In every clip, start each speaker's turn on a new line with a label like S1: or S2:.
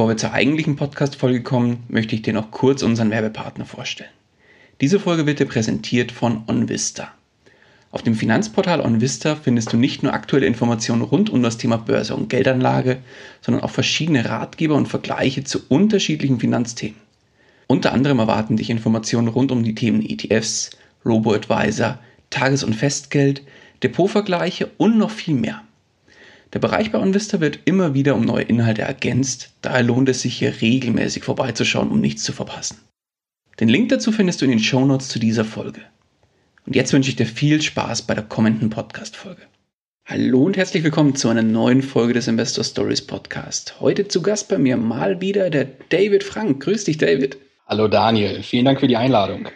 S1: Bevor wir zur eigentlichen Podcast-Folge kommen, möchte ich dir noch kurz unseren Werbepartner vorstellen. Diese Folge wird dir präsentiert von OnVista. Auf dem Finanzportal OnVista findest du nicht nur aktuelle Informationen rund um das Thema Börse und Geldanlage, sondern auch verschiedene Ratgeber und Vergleiche zu unterschiedlichen Finanzthemen. Unter anderem erwarten dich Informationen rund um die Themen ETFs, Robo-Advisor, Tages- und Festgeld, Depotvergleiche und noch viel mehr. Der Bereich bei OnVista wird immer wieder um neue Inhalte ergänzt, daher lohnt es sich hier regelmäßig vorbeizuschauen, um nichts zu verpassen. Den Link dazu findest du in den Shownotes zu dieser Folge. Und jetzt wünsche ich dir viel Spaß bei der kommenden Podcast-Folge. Hallo und herzlich willkommen zu einer neuen Folge des Investor Stories Podcast. Heute zu Gast bei mir mal wieder der David Frank. Grüß dich, David.
S2: Hallo Daniel, vielen Dank für die Einladung.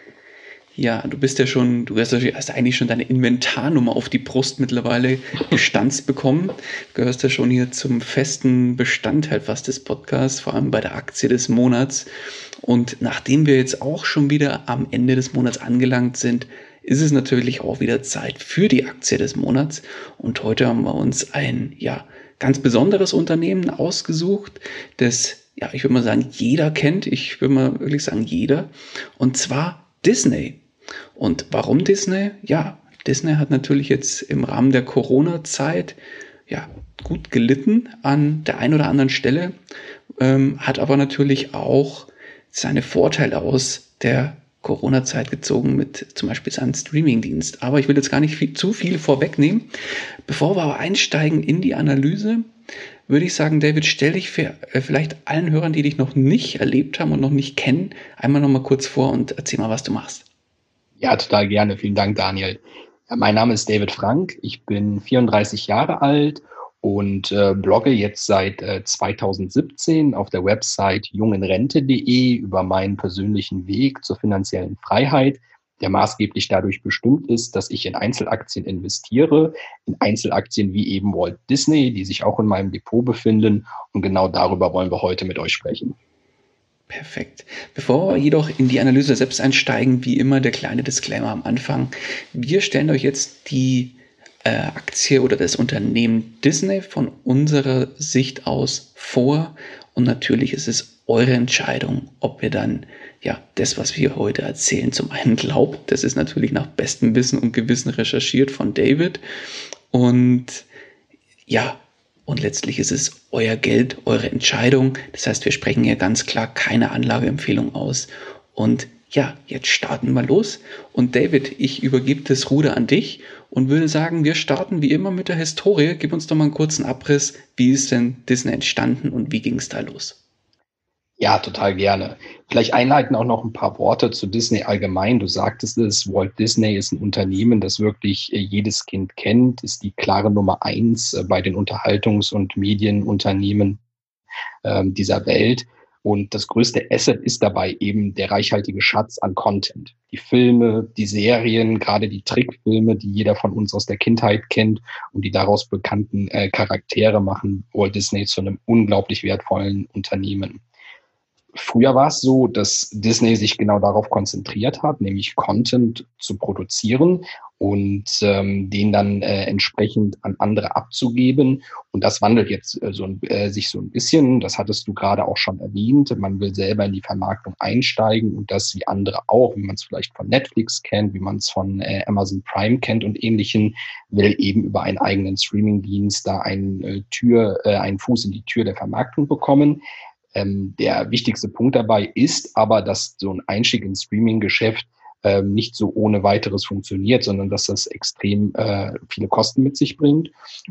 S1: Ja, du bist ja schon, du hast, hast eigentlich schon deine Inventarnummer auf die Brust mittlerweile gestanzt bekommen. Du gehörst ja schon hier zum festen Bestandteil fast des Podcasts, vor allem bei der Aktie des Monats. Und nachdem wir jetzt auch schon wieder am Ende des Monats angelangt sind, ist es natürlich auch wieder Zeit für die Aktie des Monats. Und heute haben wir uns ein, ja, ganz besonderes Unternehmen ausgesucht, das, ja, ich würde mal sagen, jeder kennt. Ich würde mal wirklich sagen, jeder. Und zwar Disney. Und warum Disney? Ja, Disney hat natürlich jetzt im Rahmen der Corona-Zeit ja, gut gelitten an der einen oder anderen Stelle, ähm, hat aber natürlich auch seine Vorteile aus der Corona-Zeit gezogen mit zum Beispiel seinem Streaming-Dienst. Aber ich will jetzt gar nicht viel, zu viel vorwegnehmen. Bevor wir aber einsteigen in die Analyse, würde ich sagen, David, stell dich für, äh, vielleicht allen Hörern, die dich noch nicht erlebt haben und noch nicht kennen, einmal noch mal kurz vor und erzähl mal, was du machst.
S2: Ja, total gerne. Vielen Dank, Daniel. Ja, mein Name ist David Frank. Ich bin 34 Jahre alt und äh, blogge jetzt seit äh, 2017 auf der Website jungenrente.de über meinen persönlichen Weg zur finanziellen Freiheit, der maßgeblich dadurch bestimmt ist, dass ich in Einzelaktien investiere, in Einzelaktien wie eben Walt Disney, die sich auch in meinem Depot befinden. Und genau darüber wollen wir heute mit euch sprechen.
S1: Perfekt. Bevor wir jedoch in die Analyse selbst einsteigen, wie immer der kleine Disclaimer am Anfang. Wir stellen euch jetzt die äh, Aktie oder das Unternehmen Disney von unserer Sicht aus vor. Und natürlich ist es eure Entscheidung, ob ihr dann ja das, was wir heute erzählen, zum einen glaubt. Das ist natürlich nach bestem Wissen und Gewissen recherchiert von David. Und ja, und letztlich ist es euer Geld, eure Entscheidung. Das heißt, wir sprechen hier ganz klar keine Anlageempfehlung aus. Und ja, jetzt starten wir los. Und David, ich übergebe das Ruder an dich und würde sagen, wir starten wie immer mit der Historie. Gib uns doch mal einen kurzen Abriss. Wie ist denn Disney entstanden und wie ging es da los?
S2: Ja, total gerne. Vielleicht einleiten auch noch ein paar Worte zu Disney allgemein. Du sagtest es, Walt Disney ist ein Unternehmen, das wirklich äh, jedes Kind kennt, ist die klare Nummer eins äh, bei den Unterhaltungs- und Medienunternehmen ähm, dieser Welt. Und das größte Asset ist dabei eben der reichhaltige Schatz an Content. Die Filme, die Serien, gerade die Trickfilme, die jeder von uns aus der Kindheit kennt und die daraus bekannten äh, Charaktere machen Walt Disney zu einem unglaublich wertvollen Unternehmen. Früher war es so, dass Disney sich genau darauf konzentriert hat, nämlich Content zu produzieren und ähm, den dann äh, entsprechend an andere abzugeben. Und das wandelt jetzt äh, so, äh, sich so ein bisschen. Das hattest du gerade auch schon erwähnt. Man will selber in die Vermarktung einsteigen und das wie andere auch, wie man es vielleicht von Netflix kennt, wie man es von äh, Amazon Prime kennt und ähnlichen, will eben über einen eigenen Streamingdienst da einen äh, Tür, äh, einen Fuß in die Tür der Vermarktung bekommen. Ähm, der wichtigste Punkt dabei ist aber, dass so ein Einstieg ins Streaming-Geschäft ähm, nicht so ohne weiteres funktioniert, sondern dass das extrem äh, viele Kosten mit sich bringt.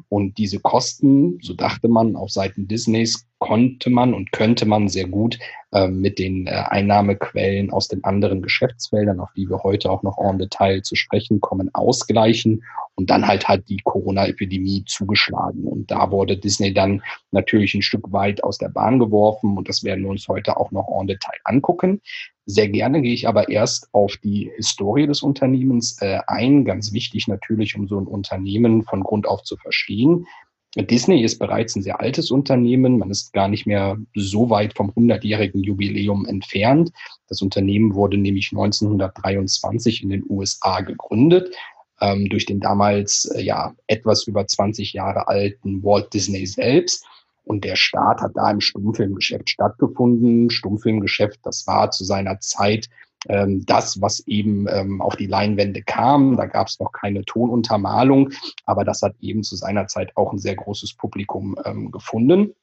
S2: Und diese Kosten, so dachte man auf Seiten Disneys, konnte man und könnte man sehr gut mit den äh, Einnahmequellen aus den anderen Geschäftsfeldern, auf die wir heute auch noch en Detail zu sprechen kommen, ausgleichen. Und dann halt hat die Corona-Epidemie zugeschlagen. Und da wurde Disney dann natürlich ein Stück weit aus der Bahn geworfen. Und das werden wir uns heute auch noch en Detail angucken. Sehr gerne gehe ich aber erst auf die Historie des Unternehmens äh, ein. Ganz wichtig natürlich, um so ein Unternehmen von Grund auf zu verstehen. Disney ist bereits ein sehr altes Unternehmen. Man ist gar nicht mehr so weit vom 100-jährigen Jubiläum entfernt. Das Unternehmen wurde nämlich 1923 in den USA gegründet ähm, durch den damals äh, ja etwas über 20 Jahre alten Walt Disney selbst. Und der Start hat da im Stummfilmgeschäft stattgefunden. Stummfilmgeschäft, das war zu seiner Zeit ähm, das, was eben ähm, auf die Leinwände kam. Da gab es noch keine Tonuntermalung, aber das hat eben zu seiner Zeit auch ein sehr großes Publikum ähm, gefunden.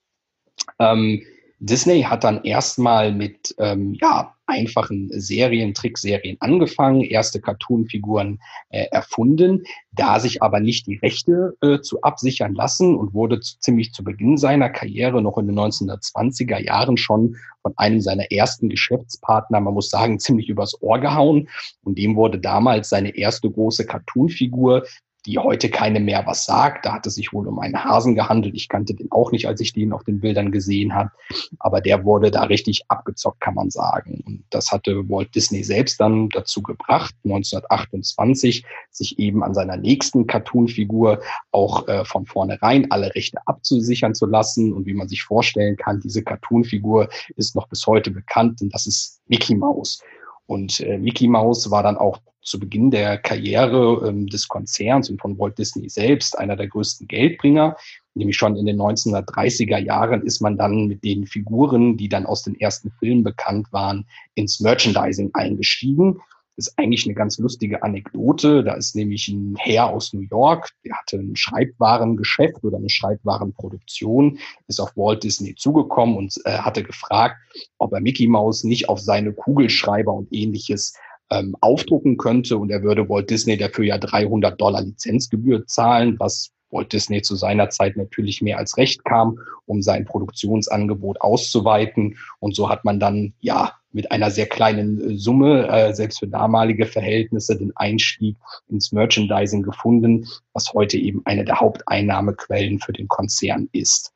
S2: Ähm, Disney hat dann erstmal mit ähm, ja, einfachen Serien, Trickserien angefangen, erste Cartoonfiguren äh, erfunden, da sich aber nicht die Rechte äh, zu absichern lassen und wurde zu, ziemlich zu Beginn seiner Karriere noch in den 1920er Jahren schon von einem seiner ersten Geschäftspartner, man muss sagen, ziemlich übers Ohr gehauen. Und dem wurde damals seine erste große Cartoonfigur, die heute keine mehr was sagt. Da hat es sich wohl um einen Hasen gehandelt. Ich kannte den auch nicht, als ich den auf den Bildern gesehen habe. Aber der wurde da richtig abgezockt, kann man sagen. Und das hatte Walt Disney selbst dann dazu gebracht, 1928 sich eben an seiner nächsten Cartoon-Figur auch äh, von vornherein alle Rechte abzusichern zu lassen. Und wie man sich vorstellen kann, diese Cartoon-Figur ist noch bis heute bekannt, und das ist Mickey Mouse. Und äh, Mickey Mouse war dann auch zu Beginn der Karriere ähm, des Konzerns und von Walt Disney selbst einer der größten Geldbringer. Nämlich schon in den 1930er Jahren ist man dann mit den Figuren, die dann aus den ersten Filmen bekannt waren, ins Merchandising eingestiegen. Das ist eigentlich eine ganz lustige Anekdote. Da ist nämlich ein Herr aus New York, der hatte ein Schreibwarengeschäft oder eine Schreibwarenproduktion, ist auf Walt Disney zugekommen und äh, hatte gefragt, ob er Mickey Mouse nicht auf seine Kugelschreiber und ähnliches ähm, aufdrucken könnte und er würde Walt Disney dafür ja 300 Dollar Lizenzgebühr zahlen, was Walt Disney zu seiner Zeit natürlich mehr als recht kam, um sein Produktionsangebot auszuweiten. Und so hat man dann ja mit einer sehr kleinen äh, Summe, äh, selbst für damalige Verhältnisse, den Einstieg ins Merchandising gefunden, was heute eben eine der Haupteinnahmequellen für den Konzern ist.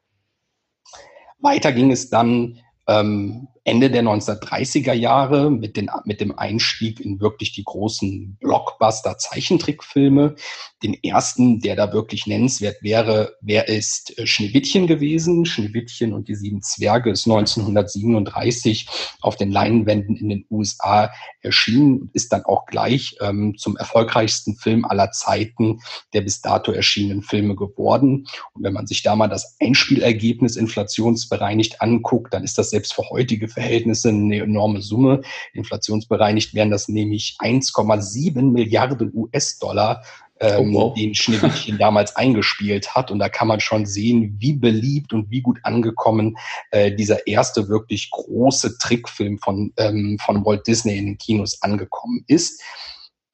S2: Weiter ging es dann ähm, Ende der 1930er Jahre mit, den, mit dem Einstieg in wirklich die großen Blockbuster-Zeichentrickfilme. Den ersten, der da wirklich nennenswert wäre, wer ist äh, Schneewittchen gewesen. Schneewittchen und die sieben Zwerge ist 1937 auf den Leinwänden in den USA erschienen und ist dann auch gleich ähm, zum erfolgreichsten Film aller Zeiten der bis dato erschienenen Filme geworden. Und wenn man sich da mal das Einspielergebnis inflationsbereinigt anguckt, dann ist das selbst für heutige Verhältnisse eine enorme Summe. Inflationsbereinigt wären das nämlich 1,7 Milliarden US-Dollar, ähm, oh, wow. den Schneewittchen damals eingespielt hat. Und da kann man schon sehen, wie beliebt und wie gut angekommen äh, dieser erste wirklich große Trickfilm von, ähm, von Walt Disney in den Kinos angekommen ist.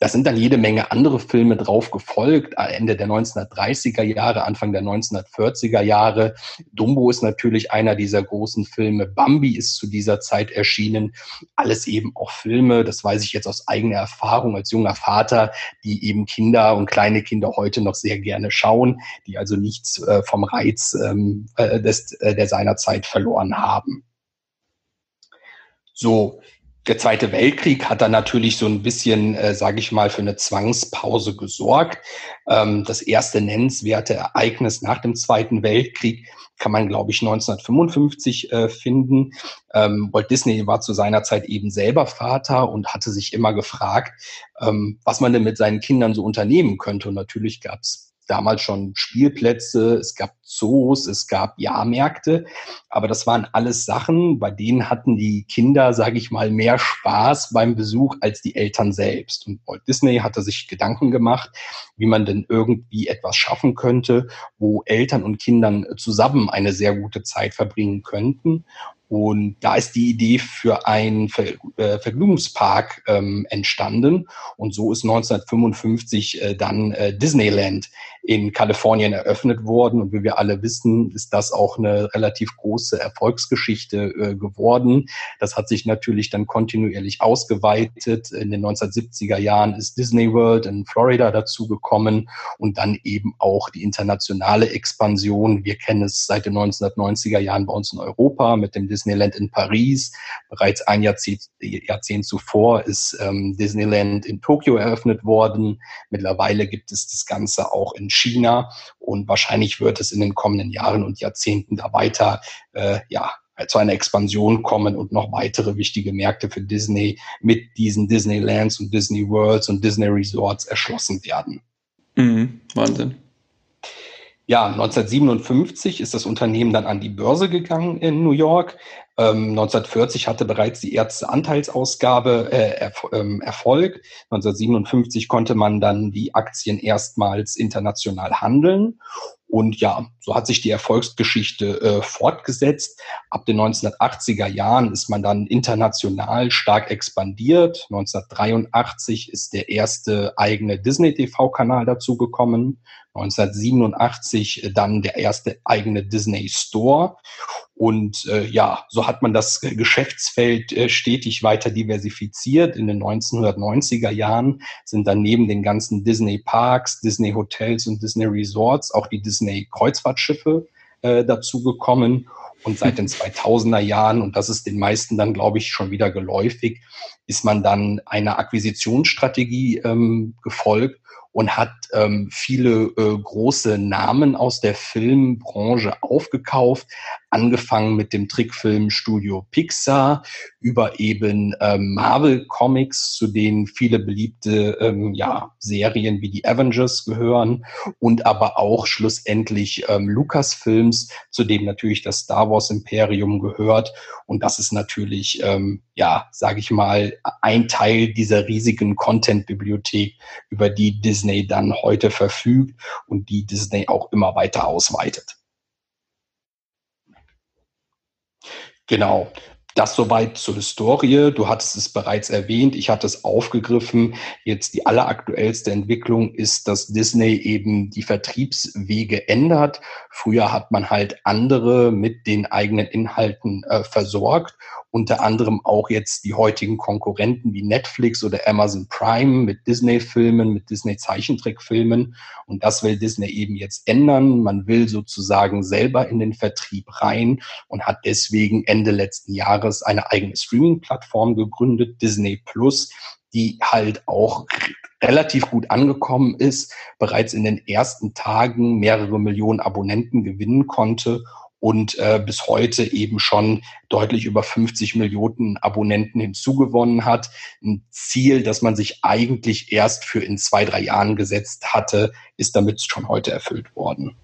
S2: Da sind dann jede Menge andere Filme drauf gefolgt, Ende der 1930er Jahre, Anfang der 1940er Jahre. Dumbo ist natürlich einer dieser großen Filme. Bambi ist zu dieser Zeit erschienen. Alles eben auch Filme, das weiß ich jetzt aus eigener Erfahrung als junger Vater, die eben Kinder und kleine Kinder heute noch sehr gerne schauen, die also nichts äh, vom Reiz ähm, äh, des, äh, der seiner Zeit verloren haben. So, der Zweite Weltkrieg hat dann natürlich so ein bisschen, äh, sage ich mal, für eine Zwangspause gesorgt. Ähm, das erste nennenswerte Ereignis nach dem Zweiten Weltkrieg kann man, glaube ich, 1955 äh, finden. Ähm, Walt Disney war zu seiner Zeit eben selber Vater und hatte sich immer gefragt, ähm, was man denn mit seinen Kindern so unternehmen könnte. Und natürlich gab es damals schon Spielplätze, es gab Zoos, es gab Jahrmärkte, aber das waren alles Sachen, bei denen hatten die Kinder, sage ich mal, mehr Spaß beim Besuch als die Eltern selbst. Und Walt Disney hatte sich Gedanken gemacht, wie man denn irgendwie etwas schaffen könnte, wo Eltern und Kindern zusammen eine sehr gute Zeit verbringen könnten. Und da ist die Idee für einen Ver äh, Vergnügungspark ähm, entstanden. Und so ist 1955 äh, dann äh, Disneyland in Kalifornien eröffnet worden. Und wie wir alle wissen, ist das auch eine relativ große Erfolgsgeschichte äh, geworden. Das hat sich natürlich dann kontinuierlich ausgeweitet. In den 1970er Jahren ist Disney World in Florida dazugekommen und dann eben auch die internationale Expansion. Wir kennen es seit den 1990er Jahren bei uns in Europa mit dem Disneyland in Paris. Bereits ein Jahrzehnt, Jahrzehnt zuvor ist ähm, Disneyland in Tokio eröffnet worden. Mittlerweile gibt es das Ganze auch in China und wahrscheinlich wird es in den kommenden Jahren und Jahrzehnten da weiter äh, ja, zu einer Expansion kommen und noch weitere wichtige Märkte für Disney mit diesen Disneylands und Disney Worlds und Disney Resorts erschlossen werden.
S1: Mhm, Wahnsinn.
S2: Ja, 1957 ist das Unternehmen dann an die Börse gegangen in New York. Ähm, 1940 hatte bereits die erste Anteilsausgabe äh, erf ähm, Erfolg. 1957 konnte man dann die Aktien erstmals international handeln. Und ja, so hat sich die Erfolgsgeschichte äh, fortgesetzt. Ab den 1980er Jahren ist man dann international stark expandiert. 1983 ist der erste eigene Disney-TV-Kanal dazugekommen. 1987 dann der erste eigene Disney Store. Und äh, ja, so hat man das Geschäftsfeld äh, stetig weiter diversifiziert. In den 1990er Jahren sind dann neben den ganzen Disney Parks, Disney Hotels und Disney Resorts auch die Disney Kreuzfahrtschiffe äh, dazugekommen. Und seit den 2000er Jahren, und das ist den meisten dann, glaube ich, schon wieder geläufig, ist man dann einer Akquisitionsstrategie ähm, gefolgt und hat ähm, viele äh, große Namen aus der Filmbranche aufgekauft, angefangen mit dem Trickfilm Studio Pixar über eben ähm, Marvel Comics, zu denen viele beliebte ähm, ja, Serien wie die Avengers gehören und aber auch schlussendlich ähm, Lucasfilms, zu dem natürlich das Star Wars Imperium gehört. Und das ist natürlich, ähm, ja, sage ich mal, ein Teil dieser riesigen Content-Bibliothek, über die Disney dann heute verfügt und die Disney auch immer weiter ausweitet. Genau. Das soweit zur Historie. Du hattest es bereits erwähnt. Ich hatte es aufgegriffen. Jetzt die alleraktuellste Entwicklung ist, dass Disney eben die Vertriebswege ändert. Früher hat man halt andere mit den eigenen Inhalten äh, versorgt unter anderem auch jetzt die heutigen Konkurrenten wie Netflix oder Amazon Prime mit Disney-Filmen, mit Disney-Zeichentrickfilmen. Und das will Disney eben jetzt ändern. Man will sozusagen selber in den Vertrieb rein und hat deswegen Ende letzten Jahres eine eigene Streaming-Plattform gegründet, Disney Plus, die halt auch relativ gut angekommen ist, bereits in den ersten Tagen mehrere Millionen Abonnenten gewinnen konnte und äh, bis heute eben schon deutlich über 50 Millionen Abonnenten hinzugewonnen hat. Ein Ziel, das man sich eigentlich erst für in zwei, drei Jahren gesetzt hatte, ist damit schon heute erfüllt worden.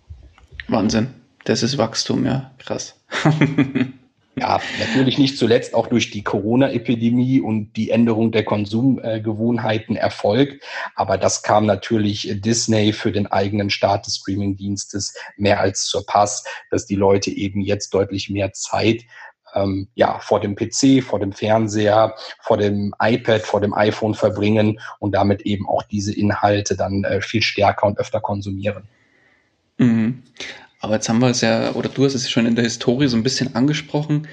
S1: Wahnsinn. Das ist Wachstum, ja. Krass.
S2: Ja, natürlich nicht zuletzt auch durch die Corona-Epidemie und die Änderung der Konsumgewohnheiten Erfolg. Aber das kam natürlich Disney für den eigenen Start des Streamingdienstes mehr als zur Pass, dass die Leute eben jetzt deutlich mehr Zeit ähm, ja, vor dem PC, vor dem Fernseher, vor dem iPad, vor dem iPhone verbringen und damit eben auch diese Inhalte dann äh, viel stärker und öfter konsumieren.
S1: Mhm. Aber jetzt haben wir es ja, oder du hast es schon in der Historie so ein bisschen angesprochen.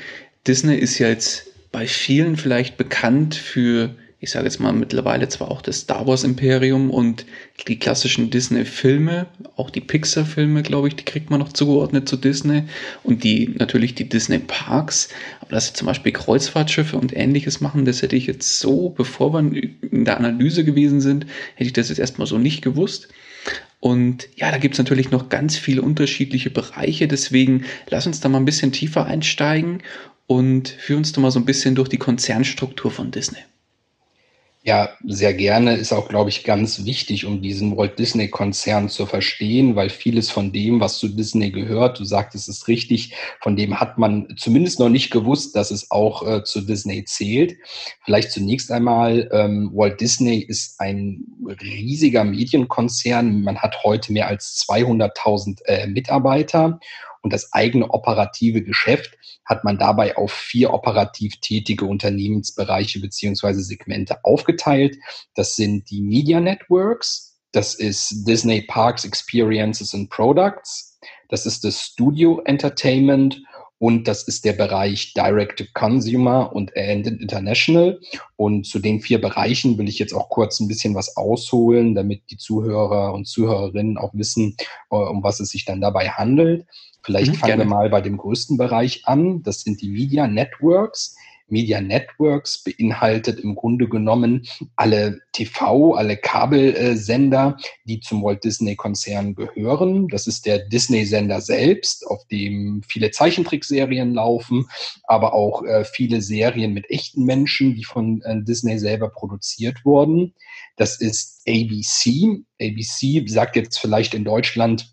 S1: Disney ist ja jetzt bei vielen vielleicht bekannt für, ich sage jetzt mal mittlerweile zwar auch das Star Wars Imperium und die klassischen Disney-Filme, auch die Pixar-Filme, glaube ich, die kriegt man noch zugeordnet zu Disney und die natürlich die Disney-Parks. Aber dass sie zum Beispiel Kreuzfahrtschiffe und ähnliches machen, das hätte ich jetzt so, bevor wir in der Analyse gewesen sind, hätte ich das jetzt erstmal so nicht gewusst. Und ja, da gibt es natürlich noch ganz viele unterschiedliche Bereiche. Deswegen lass uns da mal ein bisschen tiefer einsteigen und führ uns doch mal so ein bisschen durch die Konzernstruktur von Disney.
S2: Ja, sehr gerne. Ist auch, glaube ich, ganz wichtig, um diesen Walt Disney-Konzern zu verstehen, weil vieles von dem, was zu Disney gehört, du sagtest es richtig, von dem hat man zumindest noch nicht gewusst, dass es auch äh, zu Disney zählt. Vielleicht zunächst einmal, ähm, Walt Disney ist ein riesiger Medienkonzern. Man hat heute mehr als 200.000 äh, Mitarbeiter Und das eigene operative Geschäft hat man dabei auf vier operativ tätige Unternehmensbereiche beziehungsweise Segmente aufgeteilt. Das sind die Media Networks, das ist Disney Parks Experiences and Products, das ist das Studio Entertainment und das ist der Bereich Direct to Consumer und International. Und zu den vier Bereichen will ich jetzt auch kurz ein bisschen was ausholen, damit die Zuhörer und Zuhörerinnen auch wissen, äh, um was es sich dann dabei handelt. Vielleicht mhm, fangen gerne. wir mal bei dem größten Bereich an. Das sind die Media Networks. Media Networks beinhaltet im Grunde genommen alle TV, alle Kabelsender, die zum Walt Disney Konzern gehören. Das ist der Disney-Sender selbst, auf dem viele Zeichentrickserien laufen, aber auch äh, viele Serien mit echten Menschen, die von äh, Disney selber produziert wurden. Das ist ABC. ABC sagt jetzt vielleicht in Deutschland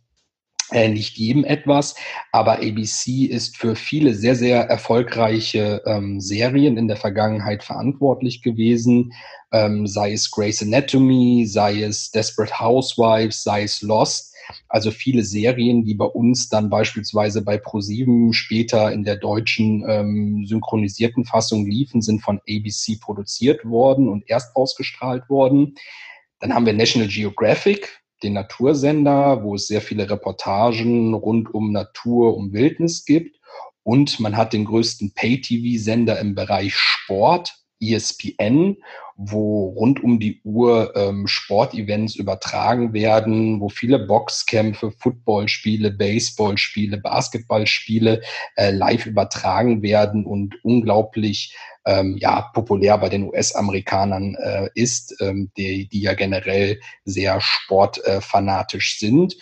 S2: äh, nicht jedem etwas, aber ABC ist für viele sehr, sehr erfolgreiche ähm, Serien in der Vergangenheit verantwortlich gewesen, ähm, sei es Grey's Anatomy, sei es Desperate Housewives, sei es Lost. Also viele Serien, die bei uns dann beispielsweise bei ProSieben später in der deutschen ähm, synchronisierten Fassung liefen, sind von ABC produziert worden und erst ausgestrahlt worden. Dann haben wir National Geographic, den Natursender, wo es sehr viele Reportagen rund um Natur, um Wildnis gibt. Und man hat den größten Pay-TV-Sender im Bereich Sport, ESPN, wo rund um die Uhr ähm, Sportevents übertragen werden, wo viele Boxkämpfe, Footballspiele, Baseballspiele, Basketballspiele äh, live übertragen werden und unglaublich ähm, ja, populär bei den US-Amerikanern äh, ist, ähm, die, die ja generell sehr sportfanatisch äh, sind.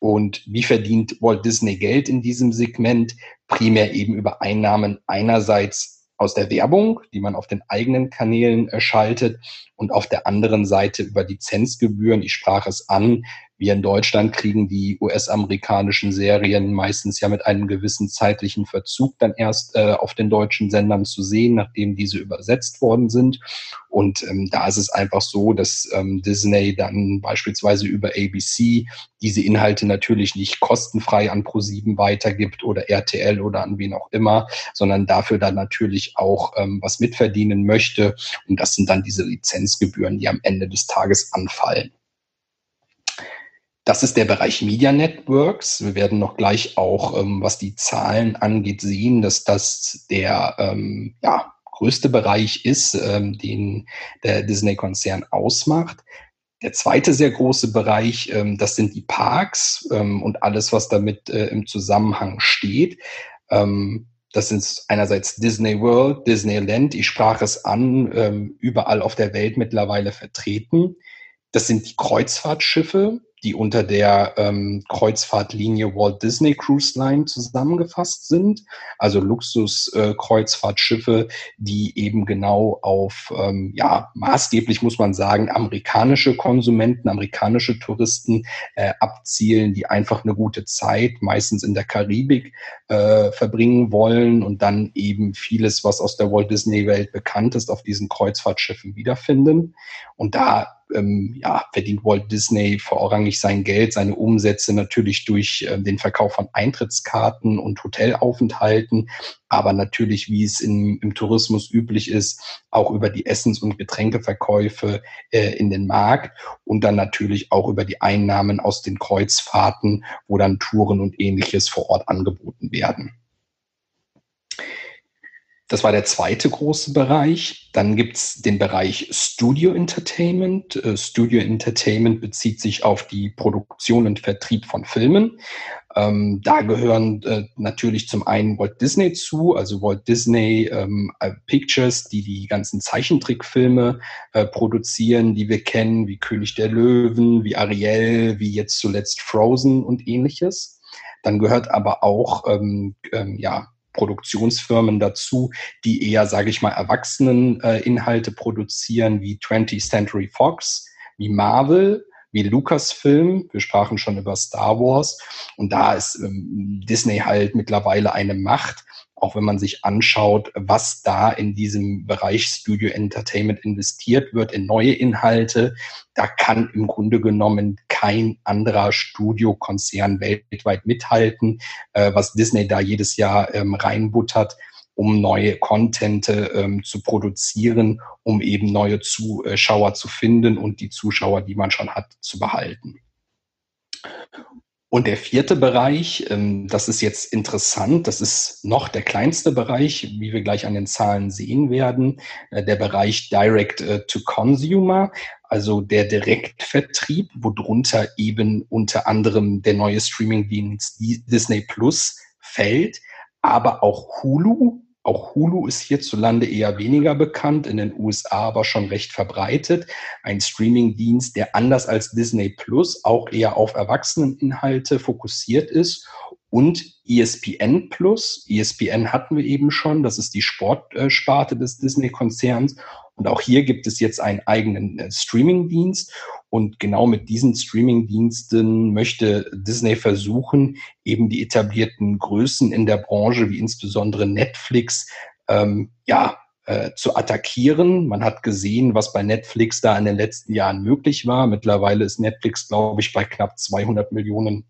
S2: Und wie verdient Walt Disney Geld in diesem Segment? Primär eben über Einnahmen einerseits aus der Werbung, die man auf den eigenen Kanälen äh, schaltet und auf der anderen Seite über Lizenzgebühren. Ich sprach es an, wir in Deutschland kriegen die US-amerikanischen Serien meistens ja mit einem gewissen zeitlichen Verzug dann erst äh, auf den deutschen Sendern zu sehen, nachdem diese übersetzt worden sind. Und ähm, da ist es einfach so, dass ähm, Disney dann beispielsweise über ABC diese Inhalte natürlich nicht kostenfrei an ProSieben weitergibt oder RTL oder an wen auch immer, sondern dafür dann natürlich auch ähm, was mitverdienen möchte. Und das sind dann diese Lizenzgebühren, die am Ende des Tages anfallen. Das ist der Bereich Media Networks. Wir werden noch gleich auch, ähm, was die Zahlen angeht, sehen, dass das der ähm, ja, größte Bereich ist, ähm, den der Disney-Konzern ausmacht. Der zweite sehr große Bereich, ähm, das sind die Parks ähm, und alles, was damit äh, im Zusammenhang steht. Ähm, das sind einerseits Disney World, Disneyland, ich sprach es an, überall auf der Welt mittlerweile vertreten. Das sind die Kreuzfahrtschiffe, die unter der ähm, Kreuzfahrtlinie Walt Disney Cruise Line zusammengefasst sind. Also Luxus-Kreuzfahrtschiffe, äh, die eben genau auf, ähm, ja, maßgeblich muss man sagen, amerikanische Konsumenten, amerikanische Touristen äh, abzielen, die einfach eine gute Zeit, meistens in der Karibik, äh, verbringen wollen und dann eben vieles, was aus der Walt Disney Welt bekannt ist, auf diesen Kreuzfahrtschiffen wiederfinden. Und da ähm, ja, verdient Walt Disney vorrangig sein Geld, seine Umsätze natürlich durch äh, den Verkauf von Eintrittskarten und Hotelaufenthalten, aber natürlich, wie es in, im Tourismus üblich ist, auch über die Essens- und Getränkeverkäufe äh, in den Markt und dann natürlich auch über die Einnahmen aus den Kreuzfahrten, wo dann Touren und ähnliches vor Ort angeboten werden. Das war der zweite große Bereich. Dann gibt's den Bereich Studio Entertainment. Äh, Studio Entertainment bezieht sich auf die Produktion und Vertrieb von Filmen. Ähm, da gehören äh, natürlich zum einen Walt Disney zu, also Walt Disney ähm, äh, Pictures, die die ganzen Zeichentrickfilme äh, produzieren, die wir kennen, wie König der Löwen, wie Ariel, wie jetzt zuletzt Frozen und ähnliches. Dann gehört aber auch ähm, ähm, ja, Produktionsfirmen dazu, die eher, sage ich mal, erwachsenen äh, produzieren, wie 20th Century Fox, wie Marvel, wie Lucasfilm. Wir sprachen schon über Star Wars. Und da ist ähm, Disney halt mittlerweile eine Macht, auch wenn man sich anschaut, was da in diesem Bereich Studio Entertainment investiert wird in neue Inhalte, da kann im Grunde genommen kein anderer Studiokonzern weltweit mithalten, äh, was Disney da jedes Jahr ähm, reinbuttert um neue Contente ähm, zu produzieren, um eben neue Zuschauer zu finden und die Zuschauer, die man schon hat, zu behalten. Und der vierte Bereich, ähm, das ist jetzt interessant, das ist noch der kleinste Bereich, wie wir gleich an den Zahlen sehen werden, äh, der Bereich Direct äh, to Consumer, also der Direktvertrieb, worunter eben unter anderem der neue Streamingdienst Disney Plus fällt, aber auch Hulu, auch Hulu ist hierzulande eher weniger bekannt, in den USA aber schon recht verbreitet. Ein Streamingdienst, der anders als Disney Plus auch eher auf Erwachseneninhalte fokussiert ist. Und ESPN Plus. ESPN hatten wir eben schon. Das ist die Sportsparte des Disney-Konzerns. Und auch hier gibt es jetzt einen eigenen äh, Streamingdienst. Und genau mit diesen Streaming-Diensten möchte Disney versuchen, eben die etablierten Größen in der Branche, wie insbesondere Netflix, ähm, ja, äh, zu attackieren. Man hat gesehen, was bei Netflix da in den letzten Jahren möglich war. Mittlerweile ist Netflix, glaube ich, bei knapp 200 Millionen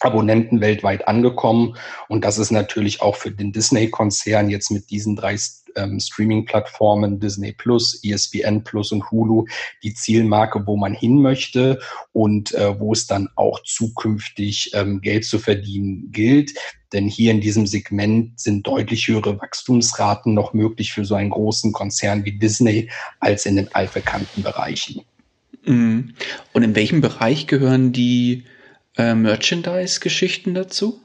S2: Abonnenten weltweit angekommen. Und das ist natürlich auch für den Disney-Konzern jetzt mit diesen drei ähm, Streaming-Plattformen Disney Plus, ESPN Plus und Hulu die Zielmarke, wo man hin möchte und äh, wo es dann auch zukünftig ähm, Geld zu verdienen gilt. Denn hier in diesem Segment sind deutlich höhere Wachstumsraten noch möglich für so einen großen Konzern wie Disney als in den altbekannten Bereichen.
S1: Mhm. Und in welchem Bereich gehören die äh, Merchandise-Geschichten dazu?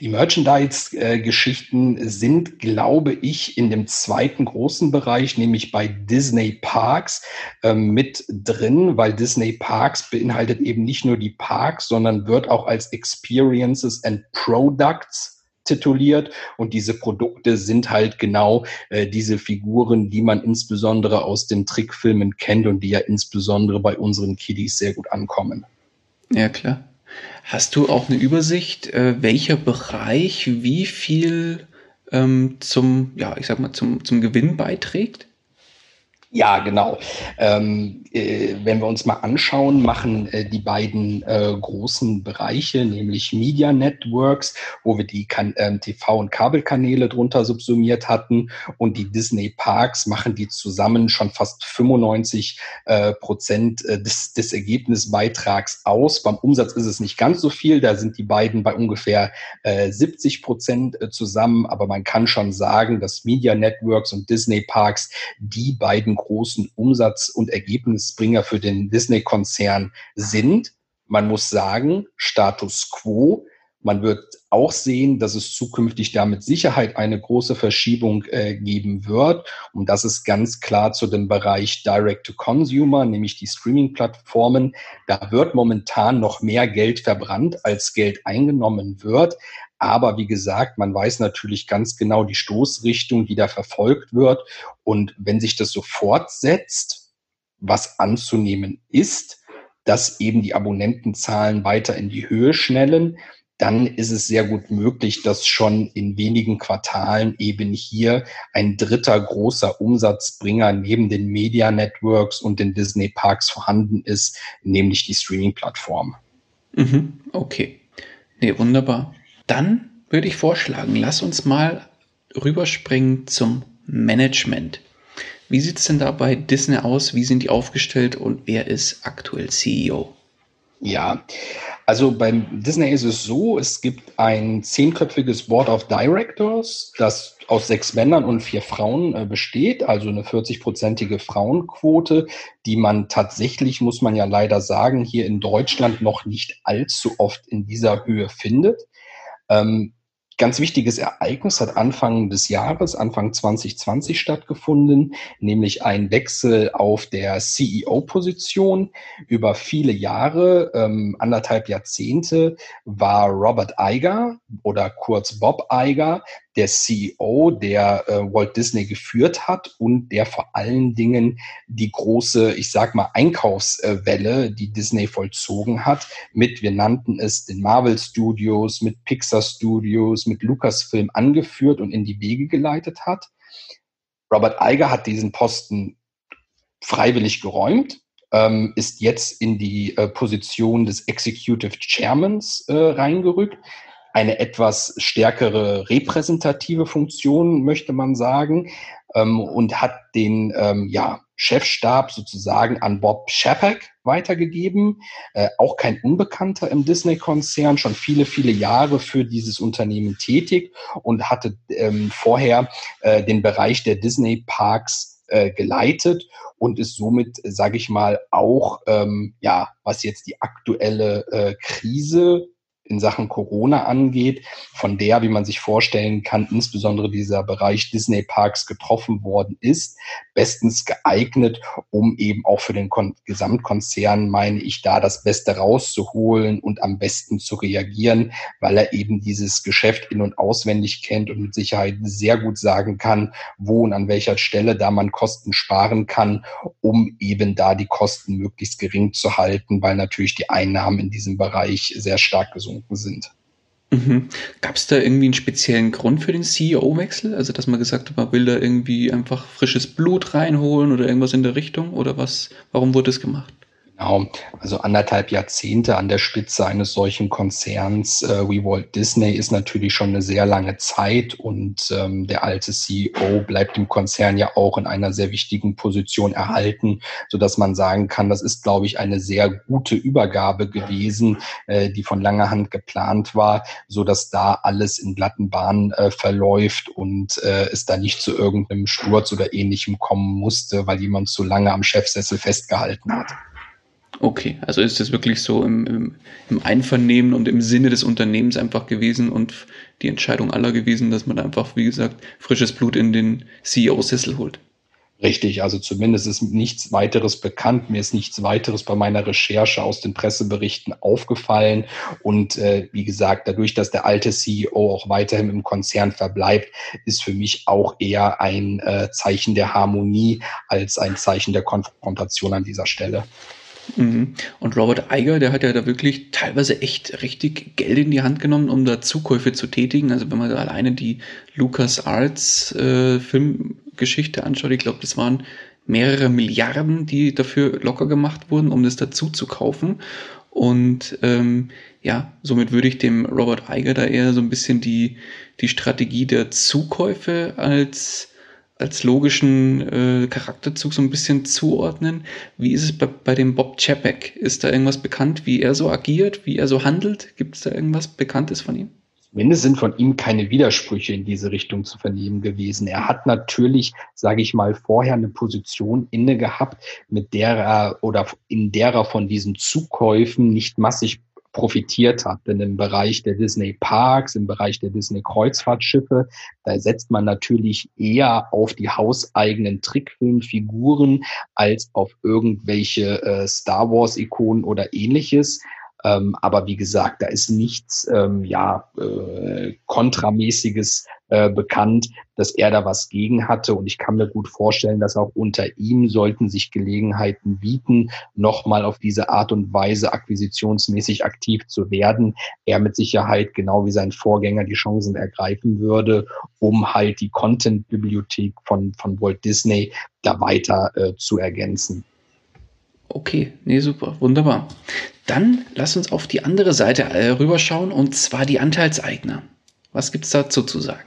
S2: Die Merchandise-Geschichten sind, glaube ich, in dem zweiten großen Bereich, nämlich bei Disney Parks, ähm, mit drin, weil Disney Parks beinhaltet eben nicht nur die Parks, sondern wird auch als Experiences and Products tituliert und diese Produkte sind halt genau äh, diese Figuren, die man insbesondere aus den Trickfilmen kennt und die ja insbesondere bei unseren Kiddies sehr gut ankommen.
S1: Ja, klar. Hast du auch eine Übersicht, äh, welcher Bereich wie viel ähm, zum, ja, ich sag mal, zum, zum Gewinn beiträgt?
S2: Ja, genau. Ähm, äh, wenn wir uns mal anschauen, machen äh, die beiden äh, großen Bereiche, nämlich Media Networks, wo wir die kan ähm, TV- und Kabelkanäle drunter subsumiert hatten, und die Disney Parks machen die zusammen schon fast 95 äh, Prozent äh, des, des Ergebnisbeitrags aus. Beim Umsatz ist es nicht ganz so viel, da sind die beiden bei ungefähr äh, 70 Prozent äh, zusammen, aber man kann schon sagen, dass Media Networks und Disney Parks die beiden großen Umsatz- und Ergebnisbringer für den Disney-Konzern sind. Man muss sagen, Status quo. Man wird auch sehen, dass es zukünftig da mit Sicherheit eine große Verschiebung äh, geben wird. Und das ist ganz klar zu dem Bereich Direct-to-Consumer, nämlich die Streaming-Plattformen. Da wird momentan noch mehr Geld verbrannt, als Geld eingenommen wird. Aber wie gesagt, man weiß natürlich ganz genau die Stoßrichtung, die da verfolgt wird. Und wenn sich das so fortsetzt, was anzunehmen ist, dass eben die Abonnentenzahlen weiter in die Höhe schnellen, dann ist es sehr gut möglich, dass schon in wenigen Quartalen eben hier ein dritter großer Umsatzbringer neben den Media Networks und den Disney Parks vorhanden ist, nämlich die Streaming-Plattform.
S1: Mhm, okay. Nee, wunderbar. Dann würde ich vorschlagen, lass uns mal rüberspringen zum Management. Wie sieht es denn da bei Disney aus? Wie sind die aufgestellt und wer ist aktuell CEO?
S2: Ja, also beim Disney ist es so, es gibt ein zehnköpfiges Board of Directors, das aus sechs Männern und vier Frauen äh, besteht, also eine 40-prozentige Frauenquote, die man tatsächlich, muss man ja leider sagen, hier in Deutschland noch nicht allzu oft in dieser Höhe findet. Ähm, ganz wichtiges Ereignis hat Anfang des Jahres, Anfang 2020 stattgefunden, nämlich ein Wechsel auf der CEO-Position. Über viele Jahre, ähm, anderthalb Jahrzehnte, war Robert Iger oder kurz Bob Iger der CEO, der äh, Walt Disney geführt hat und der vor allen Dingen die große, ich sag mal, Einkaufswelle, die Disney vollzogen hat, mit, wir nannten es den Marvel Studios, mit Pixar Studios, mit Lucasfilm angeführt und in die Wege geleitet hat. Robert Iger hat diesen Posten freiwillig geräumt ähm, ist jetzt in die äh, Position des Executive Chairmans äh, reingerückt. Eine etwas stärkere repräsentative Funktion, möchte man sagen, ähm, und hat den ähm, ja, Chefstab sozusagen an Bob Chapek weitergegeben. Äh, auch kein Unbekannter im Disney-Konzern, schon viele, viele Jahre für dieses Unternehmen tätig und hatte ähm, vorher äh, den Bereich der Disney-Parks äh, geleitet und ist somit, sage ich mal, auch, ähm, ja, was jetzt die aktuelle äh, Krise in Sachen Corona angeht, von der, wie man sich vorstellen kann, insbesondere dieser Bereich Disney Parks getroffen worden ist, bestens geeignet, um eben auch für den Kon Gesamtkonzern, meine ich, da das Beste rauszuholen und am besten zu reagieren, weil er eben dieses Geschäft in- und auswendig kennt und mit Sicherheit sehr gut sagen kann, wo und an welcher Stelle da man Kosten sparen kann, um eben da die Kosten möglichst gering zu halten, weil natürlich die Einnahmen in diesem Bereich sehr stark gesunken gesunken sind.
S1: Mhm. Gab es da irgendwie einen speziellen Grund für den CEO-Wechsel? Also, dass man gesagt hat, man will da irgendwie einfach frisches Blut reinholen oder irgendwas in der Richtung? Oder was? Warum wurde es gemacht?
S2: Genau, also anderthalb Jahrzehnte an der Spitze eines solchen Konzerns äh, wie Walt Disney ist natürlich schon eine sehr lange Zeit und ähm, der alte CEO bleibt im Konzern ja auch in einer sehr wichtigen Position erhalten, so dass man sagen kann, das ist, glaube ich, eine sehr gute Übergabe gewesen, äh, die von langer Hand geplant war, so dass da alles in glatten Bahnen äh, verläuft und äh, es da nicht zu irgendeinem Sturz oder ähnlichem kommen musste, weil jemand zu lange am Chefsessel festgehalten hat.
S1: Okay, also ist das wirklich so im, im, im, Einvernehmen und im Sinne des Unternehmens einfach gewesen und die Entscheidung aller gewesen, dass man einfach, wie gesagt, frisches Blut in den CEO-Sessel holt.
S2: Richtig, also zumindest ist nichts weiteres bekannt. Mir ist nichts weiteres bei meiner Recherche aus den Presseberichten aufgefallen. Und äh, wie gesagt, dadurch, dass der alte CEO auch weiterhin im Konzern verbleibt, ist für mich auch eher ein äh, Zeichen der Harmonie als ein Zeichen der Konfrontation an dieser Stelle.
S1: Mhm. Und Robert Eiger, der hat ja da wirklich teilweise echt richtig Geld in die Hand genommen, um da Zukäufe zu tätigen. Also wenn man da alleine die Lucas Arts äh, Filmgeschichte anschaut, ich glaube, das waren mehrere Milliarden, die dafür locker gemacht wurden, um das dazu zu kaufen. Und ähm, ja, somit würde ich dem Robert Eiger da eher so ein bisschen die, die Strategie der Zukäufe als als logischen äh, Charakterzug so ein bisschen zuordnen. Wie ist es bei, bei dem Bob Chapek? Ist da irgendwas bekannt, wie er so agiert, wie er so handelt? Gibt es da irgendwas Bekanntes von ihm?
S2: Zumindest sind von ihm keine Widersprüche in diese Richtung zu vernehmen gewesen. Er hat natürlich, sage ich mal, vorher eine Position inne gehabt, mit der er oder in der er von diesen Zukäufen nicht massig profitiert hat. Denn im Bereich der Disney Parks, im Bereich der Disney Kreuzfahrtschiffe, da setzt man natürlich eher auf die hauseigenen Trickfilmfiguren als auf irgendwelche äh, Star Wars Ikonen oder ähnliches. Ähm, aber wie gesagt, da ist nichts ähm, ja, äh, kontramäßiges äh, bekannt, dass er da was gegen hatte. Und ich kann mir gut vorstellen, dass auch unter ihm sollten sich Gelegenheiten bieten, nochmal auf diese Art und Weise akquisitionsmäßig aktiv zu werden. Er mit Sicherheit, genau wie sein Vorgänger, die Chancen ergreifen würde, um halt die Content-Bibliothek von, von Walt Disney da weiter äh, zu ergänzen.
S1: Okay, nee, super, wunderbar. Dann lass uns auf die andere Seite äh, rüberschauen und zwar die Anteilseigner. Was gibt es dazu zu sagen?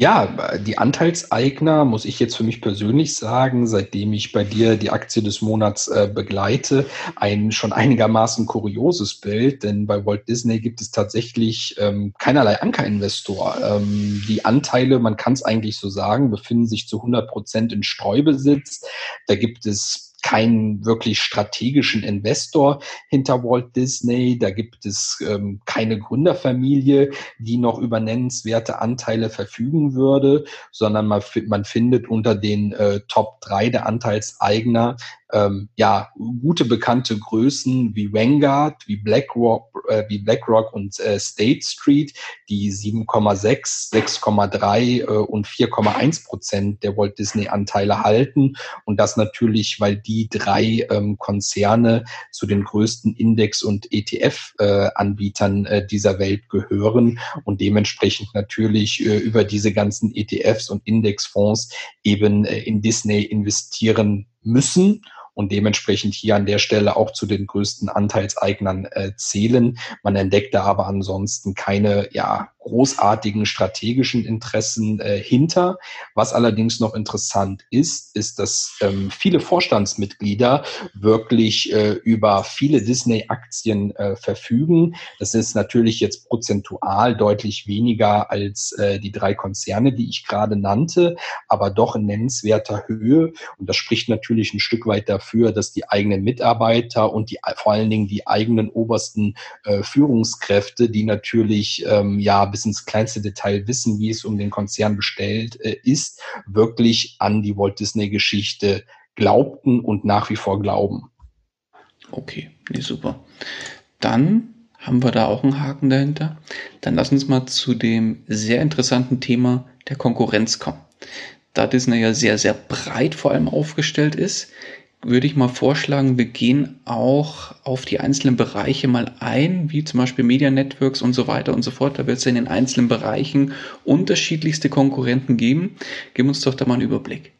S2: Ja, die Anteilseigner, muss ich jetzt für mich persönlich sagen, seitdem ich bei dir die Aktie des Monats äh, begleite, ein schon einigermaßen kurioses Bild, denn bei Walt Disney gibt es tatsächlich ähm, keinerlei Ankerinvestor. Ähm, die Anteile, man kann es eigentlich so sagen, befinden sich zu 100 Prozent in Streubesitz. Da gibt es keinen wirklich strategischen Investor hinter Walt Disney. Da gibt es ähm, keine Gründerfamilie, die noch über nennenswerte Anteile verfügen würde, sondern man, man findet unter den äh, Top 3 der Anteilseigner ähm, ja, gute bekannte Größen wie Vanguard, wie BlackRock, äh, wie BlackRock und äh, State Street, die 7,6, 6,3 äh, und 4,1 Prozent der Walt Disney Anteile halten. Und das natürlich, weil die drei ähm, Konzerne zu den größten Index- und ETF-Anbietern äh, äh, dieser Welt gehören und dementsprechend natürlich äh, über diese ganzen ETFs und Indexfonds eben äh, in Disney investieren müssen und dementsprechend hier an der Stelle auch zu den größten Anteilseignern äh, zählen. Man entdeckte aber ansonsten keine ja, großartigen strategischen Interessen äh, hinter. Was allerdings noch interessant ist, ist, dass ähm, viele Vorstandsmitglieder wirklich äh, über viele Disney-Aktien äh, verfügen. Das ist natürlich jetzt prozentual deutlich weniger als äh, die drei Konzerne, die ich gerade nannte, aber doch in nennenswerter Höhe. Und das spricht natürlich ein Stück weit dafür, dass die eigenen Mitarbeiter und die vor allen Dingen die eigenen obersten äh, Führungskräfte, die natürlich ähm, ja bis ins kleinste Detail wissen, wie es um den Konzern bestellt äh, ist, wirklich an die Walt Disney-Geschichte glaubten und nach wie vor glauben.
S1: Okay, nee, super. Dann haben wir da auch einen Haken dahinter. Dann lass uns mal zu dem sehr interessanten Thema der Konkurrenz kommen. Da Disney ja sehr, sehr breit vor allem aufgestellt ist, würde ich mal vorschlagen, wir gehen auch auf die einzelnen Bereiche mal ein, wie zum Beispiel Media Networks und so weiter und so fort. Da wird es in den einzelnen Bereichen unterschiedlichste Konkurrenten geben. Gib uns doch da mal einen Überblick.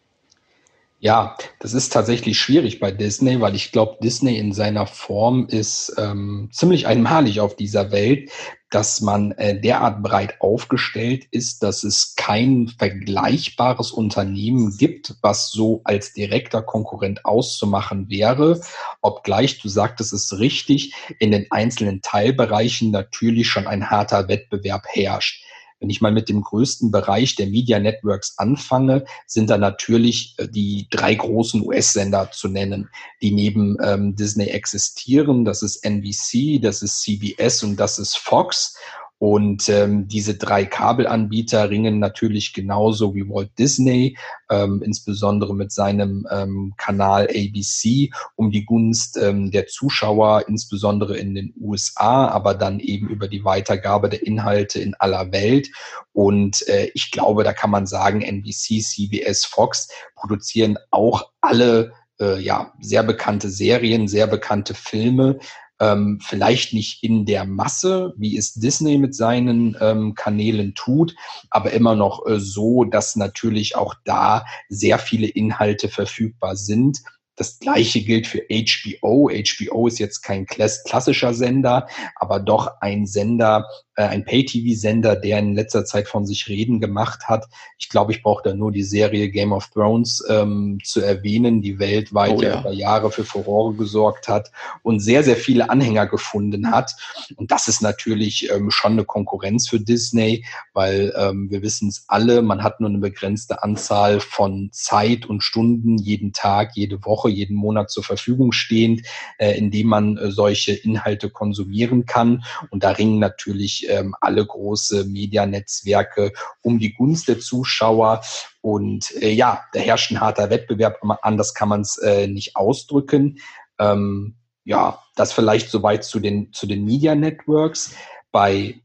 S2: Ja, das ist tatsächlich schwierig bei Disney, weil ich glaube, Disney in seiner Form ist ähm, ziemlich einmalig auf dieser Welt, dass man äh, derart breit aufgestellt ist, dass es kein vergleichbares Unternehmen gibt, was so als direkter Konkurrent auszumachen wäre. Obgleich, du sagtest es richtig, in den einzelnen Teilbereichen natürlich schon ein harter Wettbewerb herrscht. Wenn ich mal mit dem größten Bereich der Media Networks anfange, sind da natürlich äh, die drei großen US-Sender zu nennen, die neben ähm, Disney existieren. Das ist NBC, das ist CBS und das ist Fox. Und ähm, diese drei Kabelanbieter ringen natürlich genauso wie Walt Disney, ähm, insbesondere mit seinem ähm, Kanal ABC, um die Gunst ähm, der Zuschauer, insbesondere in den USA, aber dann eben über die Weitergabe der Inhalte in aller Welt. Und äh, ich glaube, da kann man sagen, NBC, CBS, Fox produzieren auch alle äh, ja, sehr bekannte Serien, sehr bekannte Filme, ähm, vielleicht nicht in der Masse, wie es Disney mit seinen ähm, Kanälen tut, aber immer noch äh, so, dass natürlich auch da sehr viele Inhalte verfügbar sind das gleiche gilt für HBO. HBO ist jetzt kein klassischer Sender, aber doch ein Sender, äh, ein Pay-TV-Sender, der in letzter Zeit von sich reden gemacht hat. Ich glaube, ich brauche da nur die Serie Game of Thrones ähm, zu erwähnen, die weltweit oh, ja. über Jahre für Furore gesorgt hat und sehr, sehr viele Anhänger gefunden hat. Und das ist natürlich ähm, schon eine Konkurrenz für Disney, weil ähm, wir wissen es alle, man hat nur eine begrenzte Anzahl von Zeit und Stunden jeden Tag, jede Woche jeden Monat zur Verfügung stehend, äh, indem man äh, solche Inhalte konsumieren kann. Und da ringen natürlich ähm, alle große Medianetzwerke um die Gunst der Zuschauer. Und äh, ja, da herrscht ein harter Wettbewerb, anders kann man es äh, nicht ausdrücken. Ähm, ja, das vielleicht soweit zu den, zu den Media Networks. Bei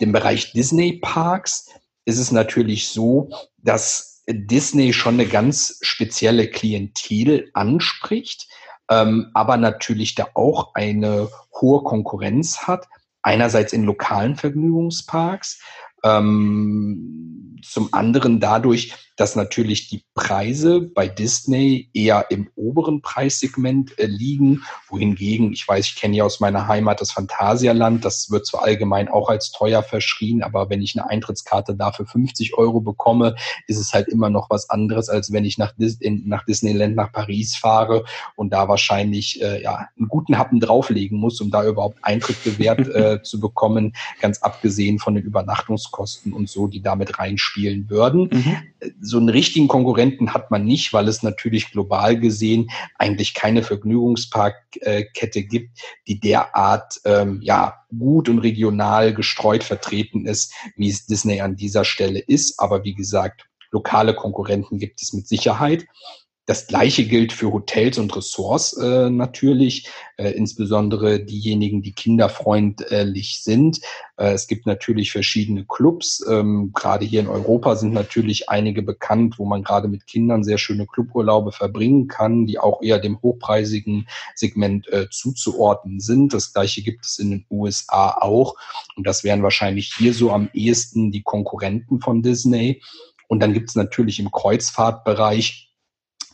S2: dem Bereich Disney Parks ist es natürlich so, dass Disney schon eine ganz spezielle Klientel anspricht, ähm, aber natürlich da auch eine hohe Konkurrenz hat. Einerseits in lokalen Vergnügungsparks, ähm, zum anderen dadurch, dass natürlich die Preise bei Disney eher im oberen Preissegment äh, liegen, wohingegen, ich weiß, ich kenne ja aus meiner Heimat das Phantasialand, das wird zwar allgemein auch als teuer verschrien, aber wenn ich eine Eintrittskarte dafür 50 Euro bekomme, ist es halt immer noch was anderes, als wenn ich nach, Dis in, nach Disneyland nach Paris fahre und da wahrscheinlich äh, ja, einen guten Happen drauflegen muss, um da überhaupt Eintritt gewährt äh, zu bekommen, ganz abgesehen von den Übernachtungskosten und so, die damit reinspielen würden. Mhm so einen richtigen Konkurrenten hat man nicht, weil es natürlich global gesehen eigentlich keine Vergnügungsparkkette gibt, die derart ähm, ja gut und regional gestreut vertreten ist, wie es Disney an dieser Stelle ist. Aber wie gesagt, lokale Konkurrenten gibt es mit Sicherheit. Das Gleiche gilt für Hotels und Ressorts äh, natürlich, äh, insbesondere diejenigen, die kinderfreundlich sind. Äh, es gibt natürlich verschiedene Clubs. Ähm, gerade hier in Europa sind natürlich einige bekannt, wo man gerade mit Kindern sehr schöne Cluburlaube verbringen kann, die auch eher dem hochpreisigen Segment äh, zuzuordnen sind. Das Gleiche gibt es in den USA auch. Und das wären wahrscheinlich hier so am ehesten die Konkurrenten von Disney. Und dann gibt es natürlich im Kreuzfahrtbereich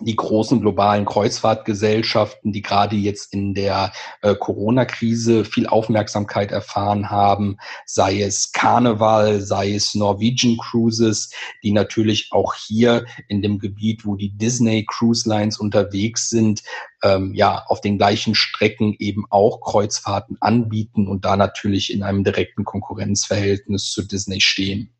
S2: die großen globalen Kreuzfahrtgesellschaften, die gerade jetzt in der äh, Corona-Krise viel Aufmerksamkeit erfahren haben, sei es Karneval, sei es Norwegian Cruises, die natürlich auch hier in dem Gebiet, wo die Disney Cruise Lines unterwegs sind, ähm, ja, auf den gleichen Strecken eben auch Kreuzfahrten anbieten und da natürlich in einem direkten Konkurrenzverhältnis zu Disney stehen.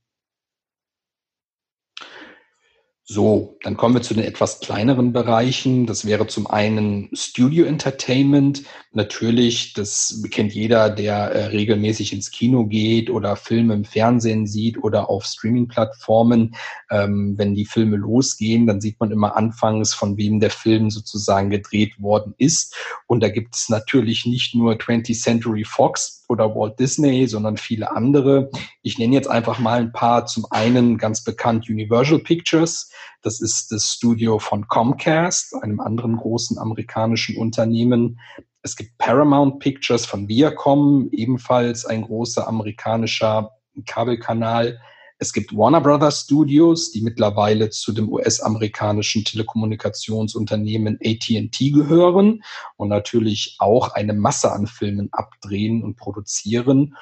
S2: So, dann kommen wir zu den etwas kleineren Bereichen. Das wäre zum einen Studio Entertainment. Natürlich, das kennt jeder, der äh, regelmäßig ins Kino geht oder Filme im Fernsehen sieht oder auf Streaming-Plattformen. Ähm, wenn die Filme losgehen, dann sieht man immer anfangs, von wem der Film sozusagen gedreht worden ist. Und da gibt es natürlich nicht nur 20th Century Fox oder Walt Disney, sondern viele andere. Ich nenne jetzt einfach mal ein paar. Zum einen ganz bekannt Universal Pictures. Das ist das Studio von Comcast, einem anderen großen amerikanischen Unternehmen. Es gibt Paramount Pictures von Viacom, ebenfalls ein großer amerikanischer Kabelkanal. Es gibt Warner Brothers Studios, die mittlerweile zu dem US-amerikanischen Telekommunikationsunternehmen AT&T gehören und natürlich auch eine Masse an Filmen abdrehen und produzieren.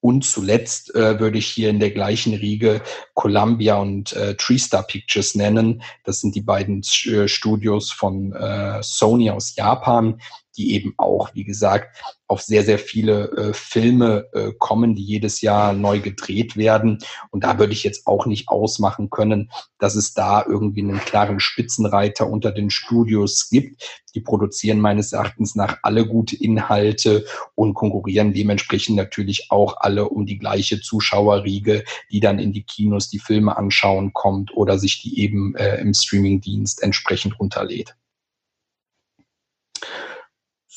S2: Und zuletzt äh, würde ich hier in der gleichen Riege Columbia und äh, TreeStar Pictures nennen. Das sind die beiden äh, Studios von äh, Sony aus Japan, die eben auch, wie gesagt, auf sehr, sehr viele äh, Filme äh, kommen, die jedes Jahr neu gedreht werden. Und da würde ich jetzt auch nicht ausmachen können, dass es da irgendwie einen klaren Spitzenreiter unter den Studios gibt. Die produzieren meines Erachtens nach alle gute Inhalte und konkurrieren dementsprechend natürlich auch alle um die gleiche Zuschauerriege, die dann in die Kinos die Filme anschauen kommt oder sich die eben äh, im Streamingdienst entsprechend runterlädt.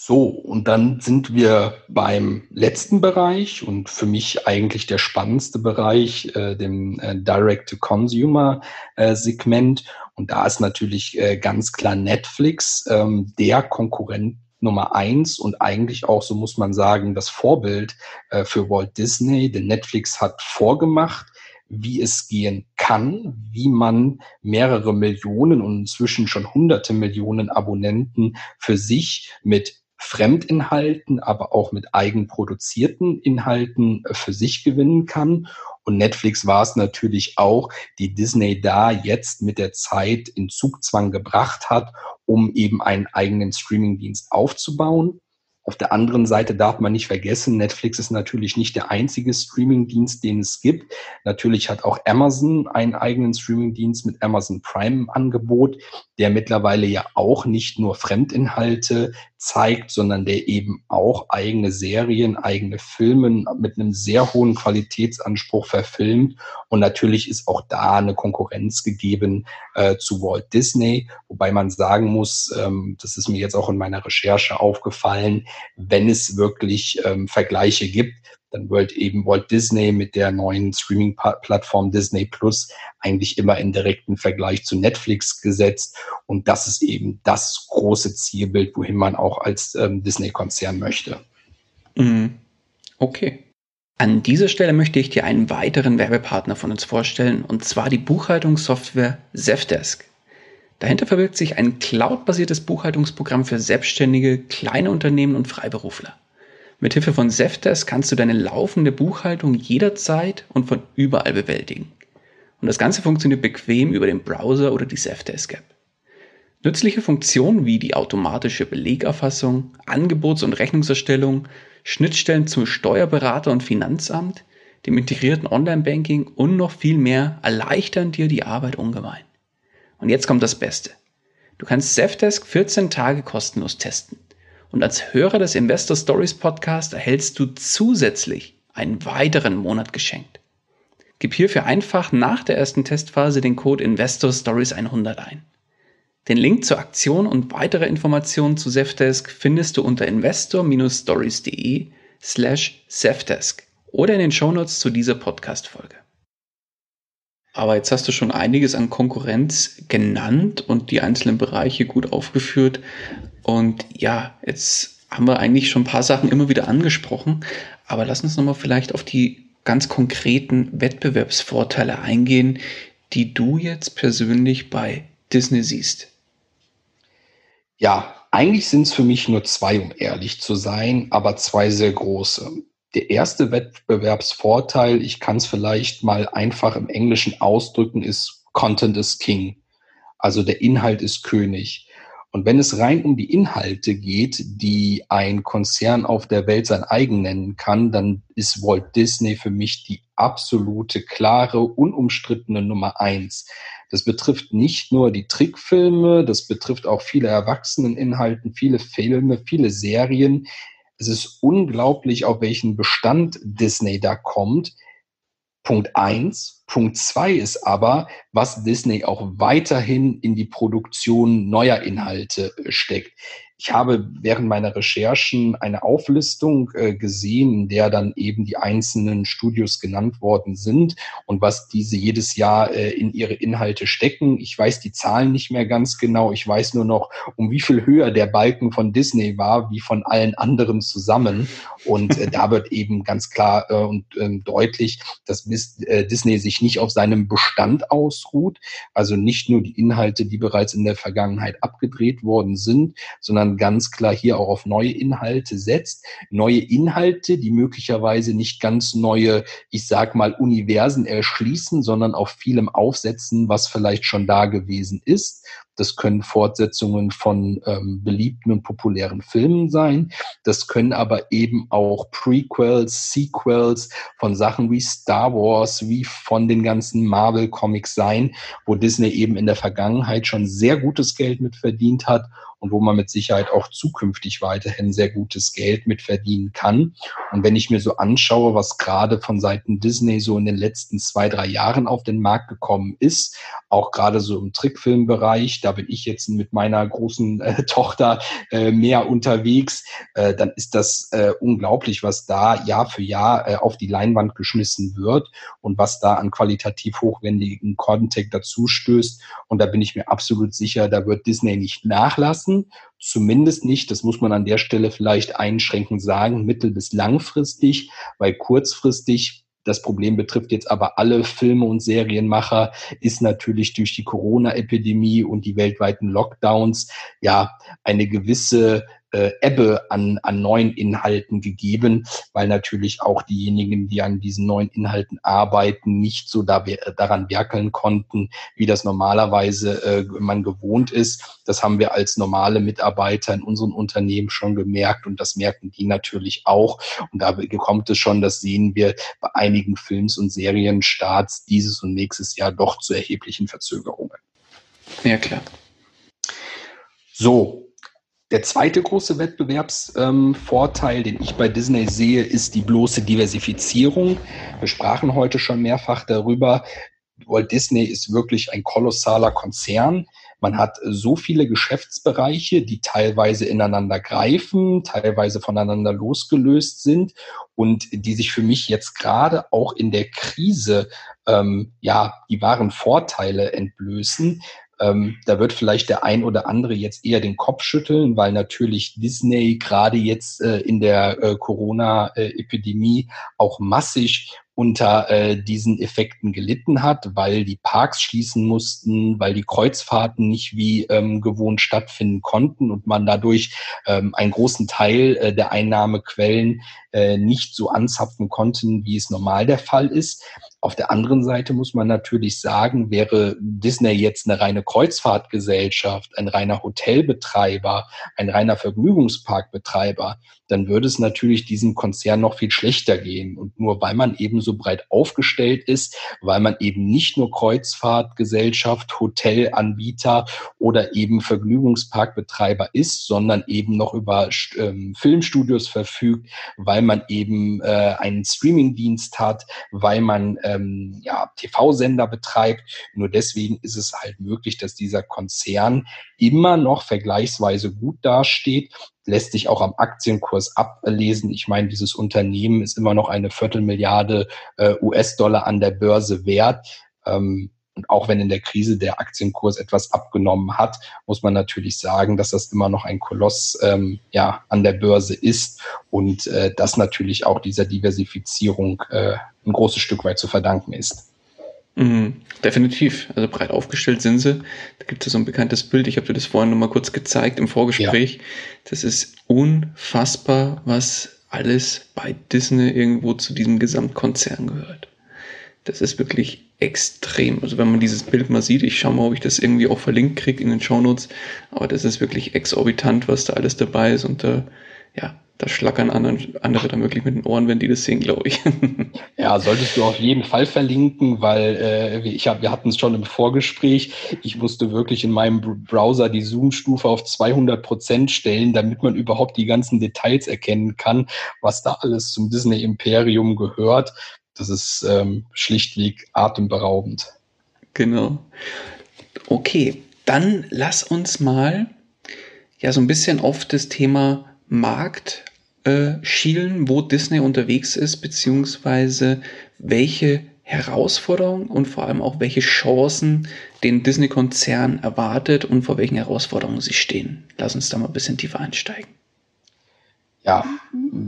S2: So, und dann sind wir beim letzten Bereich und für mich eigentlich der spannendste Bereich, äh, dem äh, Direct-to-Consumer-Segment. Äh, und da ist natürlich äh, ganz klar Netflix ähm, der Konkurrent Nummer eins und eigentlich auch, so muss man sagen, das Vorbild äh, für Walt Disney. Denn Netflix hat vorgemacht, wie es gehen kann, wie man mehrere Millionen und inzwischen schon hunderte Millionen Abonnenten für sich mit Fremdinhalten, aber auch mit eigenproduzierten Inhalten äh, für sich gewinnen kann. Und Netflix war es natürlich auch, die Disney da jetzt mit der Zeit in Zugzwang gebracht hat, um eben einen eigenen Streamingdienst aufzubauen. Auf der anderen Seite darf man nicht vergessen, Netflix ist natürlich nicht der einzige Streamingdienst, den es gibt. Natürlich hat auch Amazon einen eigenen Streamingdienst mit Amazon Prime im Angebot, der mittlerweile ja auch nicht nur Fremdinhalte zeigt, sondern der eben auch eigene Serien, eigene Filme mit einem sehr hohen Qualitätsanspruch verfilmt. Und natürlich ist auch da eine Konkurrenz gegeben äh, zu Walt Disney, wobei man sagen muss, ähm, das ist mir jetzt auch in meiner Recherche aufgefallen, wenn es wirklich ähm, Vergleiche gibt, dann wird eben Walt Disney mit der neuen Streaming-Plattform Disney Plus eigentlich immer in direkten Vergleich zu Netflix gesetzt. Und das ist eben das große Zielbild, wohin man auch als ähm, Disney-Konzern möchte.
S1: Mhm. Okay. An dieser Stelle möchte ich dir einen weiteren Werbepartner von uns vorstellen, und zwar die Buchhaltungssoftware Zefdesk. Dahinter verbirgt sich ein cloudbasiertes Buchhaltungsprogramm für Selbstständige, kleine Unternehmen und Freiberufler. Mithilfe von Zefdesk kannst du deine laufende Buchhaltung jederzeit und von überall bewältigen. Und das Ganze funktioniert bequem über den Browser oder die Zefdesk-App. Nützliche Funktionen wie die automatische Belegerfassung, Angebots- und Rechnungserstellung, Schnittstellen zum Steuerberater und Finanzamt, dem integrierten Online-Banking und noch viel mehr erleichtern dir die Arbeit ungemein. Und jetzt kommt das Beste. Du kannst Zefdesk 14 Tage kostenlos testen. Und als Hörer des Investor Stories Podcast erhältst du zusätzlich einen weiteren Monat geschenkt. Gib hierfür einfach nach der ersten Testphase den Code Investor Stories 100 ein. Den Link zur Aktion und weitere Informationen zu Zefdesk findest du unter investor-stories.de slash Zefdesk oder in den Shownotes zu dieser Podcast-Folge. Aber jetzt hast du schon einiges an Konkurrenz genannt und die einzelnen Bereiche gut aufgeführt. Und ja, jetzt haben wir eigentlich schon ein paar Sachen immer wieder angesprochen, aber lass uns nochmal vielleicht auf die ganz konkreten Wettbewerbsvorteile eingehen, die du jetzt persönlich bei Disney siehst.
S2: Ja, eigentlich sind es für mich nur zwei, um ehrlich zu sein, aber zwei sehr große. Der erste Wettbewerbsvorteil, ich kann es vielleicht mal einfach im Englischen ausdrücken, ist Content is King. Also der Inhalt ist König. Und wenn es rein um die Inhalte geht, die ein Konzern auf der Welt sein eigen nennen kann, dann ist Walt Disney für mich die absolute, klare, unumstrittene Nummer eins. Das betrifft nicht nur die Trickfilme, das betrifft auch viele Erwachseneninhalten, viele Filme, viele Serien. Es ist unglaublich, auf welchen Bestand Disney da kommt. Punkt eins. Punkt zwei ist aber, was Disney auch weiterhin in die Produktion neuer Inhalte steckt. Ich habe während meiner Recherchen eine Auflistung äh, gesehen, in der dann eben die einzelnen Studios genannt worden sind und was diese jedes Jahr äh, in ihre Inhalte stecken. Ich weiß die Zahlen nicht mehr ganz genau. Ich weiß nur noch, um wie viel höher der Balken von Disney war, wie von allen anderen zusammen. Und äh, da wird eben ganz klar äh, und ähm, deutlich, dass äh, Disney sich nicht auf seinem Bestand ausruht. Also nicht nur die Inhalte, die bereits in der Vergangenheit abgedreht worden sind, sondern sondern ganz klar hier auch auf neue Inhalte setzt. Neue Inhalte, die möglicherweise nicht ganz neue, ich sag mal, Universen erschließen, sondern auf vielem aufsetzen, was vielleicht schon da gewesen ist. Das können Fortsetzungen von ähm, beliebten und populären Filmen sein. Das können aber eben auch Prequels, Sequels von Sachen wie Star Wars, wie von den ganzen Marvel-Comics sein, wo Disney eben in der Vergangenheit schon sehr gutes Geld mit verdient hat und wo man mit Sicherheit auch zukünftig weiterhin sehr gutes Geld mit verdienen kann. Und wenn ich mir so anschaue, was gerade von Seiten Disney so in den letzten zwei, drei Jahren auf den Markt gekommen ist, auch gerade so im Trickfilmbereich, da bin ich jetzt mit meiner großen äh, Tochter äh, mehr unterwegs, äh, dann ist das äh, unglaublich, was da Jahr für Jahr äh, auf die Leinwand geschmissen wird und was da an qualitativ hochwendigen Content dazu stößt. Und da bin ich mir absolut sicher, da wird Disney nicht nachlassen lassen. Zumindest nicht, das muss man an der Stelle vielleicht einschränkend sagen, mittel- bis langfristig, weil kurzfristig das Problem betrifft jetzt aber alle Filme und Serienmacher, ist natürlich durch die Corona-Epidemie und die weltweiten Lockdowns ja eine gewisse äh, Ebbe an, an neuen Inhalten gegeben, weil natürlich auch diejenigen, die an diesen neuen Inhalten arbeiten, nicht so da, daran werkeln konnten, wie das normalerweise äh, man gewohnt ist. Das haben wir als normale Mitarbeiter in unseren Unternehmen schon gemerkt und das merken die natürlich auch. Und da kommt es schon, das sehen wir bei einigen Films- und Serienstarts dieses und nächstes Jahr doch zu erheblichen Verzögerungen.
S1: Ja, klar.
S2: So, der zweite große Wettbewerbsvorteil, ähm, den ich bei Disney sehe, ist die bloße Diversifizierung. Wir sprachen heute schon mehrfach darüber. Walt Disney ist wirklich ein kolossaler Konzern. Man hat so viele Geschäftsbereiche, die teilweise ineinander greifen, teilweise voneinander losgelöst sind und die sich für mich jetzt gerade auch in der Krise ähm, ja die wahren Vorteile entblößen, ähm, da wird vielleicht der ein oder andere jetzt eher den Kopf schütteln, weil natürlich Disney gerade jetzt äh, in der äh, Corona-Epidemie auch massig unter äh, diesen Effekten gelitten hat, weil die Parks schließen mussten, weil die Kreuzfahrten nicht wie ähm, gewohnt stattfinden konnten und man dadurch ähm, einen großen Teil äh, der Einnahmequellen äh, nicht so anzapfen konnten, wie es normal der Fall ist. Auf der anderen Seite muss man natürlich sagen, wäre Disney jetzt eine reine Kreuzfahrtgesellschaft, ein reiner Hotelbetreiber, ein reiner Vergnügungsparkbetreiber, dann würde es natürlich diesem Konzern noch viel schlechter gehen. Und nur weil man eben so breit aufgestellt ist, weil man eben nicht nur Kreuzfahrtgesellschaft, Hotelanbieter oder eben Vergnügungsparkbetreiber ist, sondern eben noch über ähm, Filmstudios verfügt, weil man eben äh, einen Streamingdienst hat, weil man ähm, ja, TV-Sender betreibt. Nur deswegen ist es halt möglich, dass dieser Konzern immer noch vergleichsweise gut dasteht, lässt sich auch am Aktienkurs ablesen. Ich meine, dieses Unternehmen ist immer noch eine Viertelmilliarde äh, US-Dollar an der Börse wert. Ähm, und auch wenn in der Krise der Aktienkurs etwas abgenommen hat, muss man natürlich sagen, dass das immer noch ein Koloss ähm, ja, an der Börse ist und äh, das natürlich auch dieser Diversifizierung äh, ein großes Stück weit zu verdanken ist.
S1: Mhm, definitiv. Also breit aufgestellt sind sie. Da gibt es so ein bekanntes Bild. Ich habe dir das vorhin noch mal kurz gezeigt im Vorgespräch. Ja. Das ist unfassbar, was alles bei Disney irgendwo zu diesem Gesamtkonzern gehört. Das ist wirklich extrem. Also wenn man dieses Bild mal sieht, ich schaue mal, ob ich das irgendwie auch verlinkt kriege in den Shownotes, aber das ist wirklich exorbitant, was da alles dabei ist und da, ja, da schlackern andere dann wirklich mit den Ohren, wenn die das sehen, glaube ich.
S2: Ja, solltest du auf jeden Fall verlinken, weil äh, ich hab, wir hatten es schon im Vorgespräch. Ich musste wirklich in meinem Browser die Zoom-Stufe auf 200 Prozent stellen, damit man überhaupt die ganzen Details erkennen kann, was da alles zum Disney-Imperium gehört. Das ist ähm, schlichtweg atemberaubend.
S1: Genau. Okay, dann lass uns mal ja so ein bisschen auf das Thema Markt äh, schielen, wo Disney unterwegs ist, beziehungsweise welche Herausforderungen und vor allem auch welche Chancen den Disney-Konzern erwartet und vor welchen Herausforderungen sie stehen. Lass uns da mal ein bisschen tiefer einsteigen.
S2: Ja,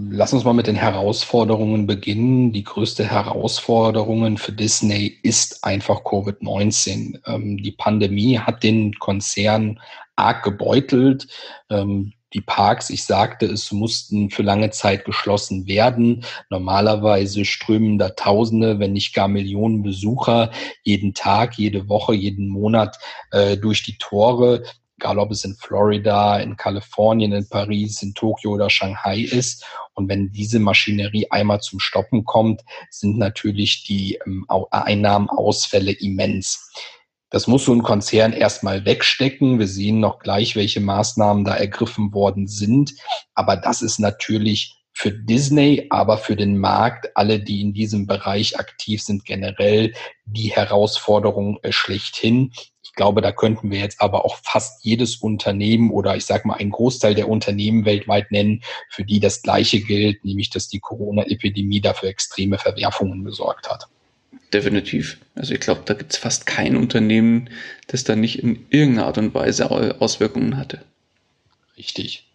S2: lass uns mal mit den Herausforderungen beginnen. Die größte Herausforderung für Disney ist einfach Covid-19. Ähm, die Pandemie hat den Konzern arg gebeutelt. Ähm, die Parks, ich sagte, es mussten für lange Zeit geschlossen werden. Normalerweise strömen da Tausende, wenn nicht gar Millionen Besucher jeden Tag, jede Woche, jeden Monat äh, durch die Tore egal ob es in Florida, in Kalifornien, in Paris, in Tokio oder Shanghai ist. Und wenn diese Maschinerie einmal zum Stoppen kommt, sind natürlich die ähm, Einnahmenausfälle immens. Das muss so ein Konzern erstmal wegstecken. Wir sehen noch gleich, welche Maßnahmen da ergriffen worden sind. Aber das ist natürlich für Disney, aber für den Markt, alle, die in diesem Bereich aktiv sind, generell die Herausforderung äh, schlechthin. Ich glaube, da könnten wir jetzt aber auch fast jedes Unternehmen oder ich sage mal einen Großteil der Unternehmen weltweit nennen, für die das Gleiche gilt, nämlich dass die Corona-Epidemie dafür extreme Verwerfungen gesorgt hat.
S1: Definitiv. Also ich glaube, da gibt es fast kein Unternehmen, das da nicht in irgendeiner Art und Weise Auswirkungen hatte.
S2: Richtig.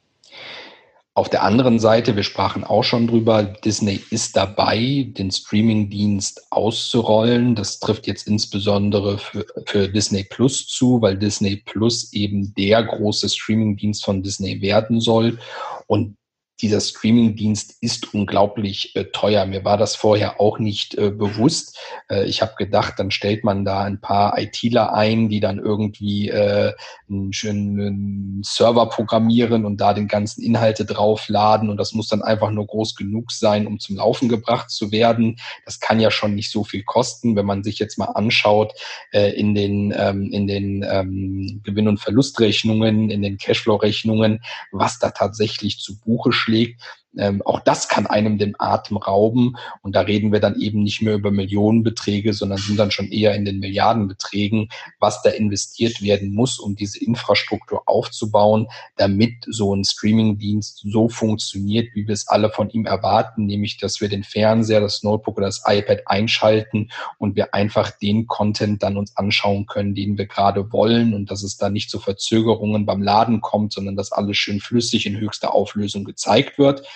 S2: Auf der anderen Seite, wir sprachen auch schon drüber, Disney ist dabei, den Streaming-Dienst auszurollen. Das trifft jetzt insbesondere für, für Disney Plus zu, weil Disney Plus eben der große Streaming-Dienst von Disney werden soll. Und dieser Streaming-Dienst ist unglaublich äh, teuer. Mir war das vorher auch nicht äh, bewusst. Äh, ich habe gedacht, dann stellt man da ein paar ITler ein, die dann irgendwie äh, einen schönen Server programmieren und da den ganzen Inhalte draufladen und das muss dann einfach nur groß genug sein, um zum Laufen gebracht zu werden. Das kann ja schon nicht so viel kosten, wenn man sich jetzt mal anschaut äh, in den ähm, in den ähm, Gewinn- und Verlustrechnungen, in den Cashflow-Rechnungen, was da tatsächlich zu Buche schlägt. Ähm, auch das kann einem den Atem rauben. Und da reden wir dann eben nicht mehr über Millionenbeträge, sondern sind dann schon eher in den Milliardenbeträgen, was da investiert werden muss, um diese Infrastruktur aufzubauen, damit so ein Streamingdienst so funktioniert, wie wir es alle von ihm erwarten, nämlich dass wir den Fernseher, das Notebook oder das iPad einschalten und wir einfach den Content dann uns anschauen können, den wir gerade wollen und dass es da nicht zu Verzögerungen beim Laden kommt, sondern dass alles schön flüssig in höchster Auflösung gezeigt wird.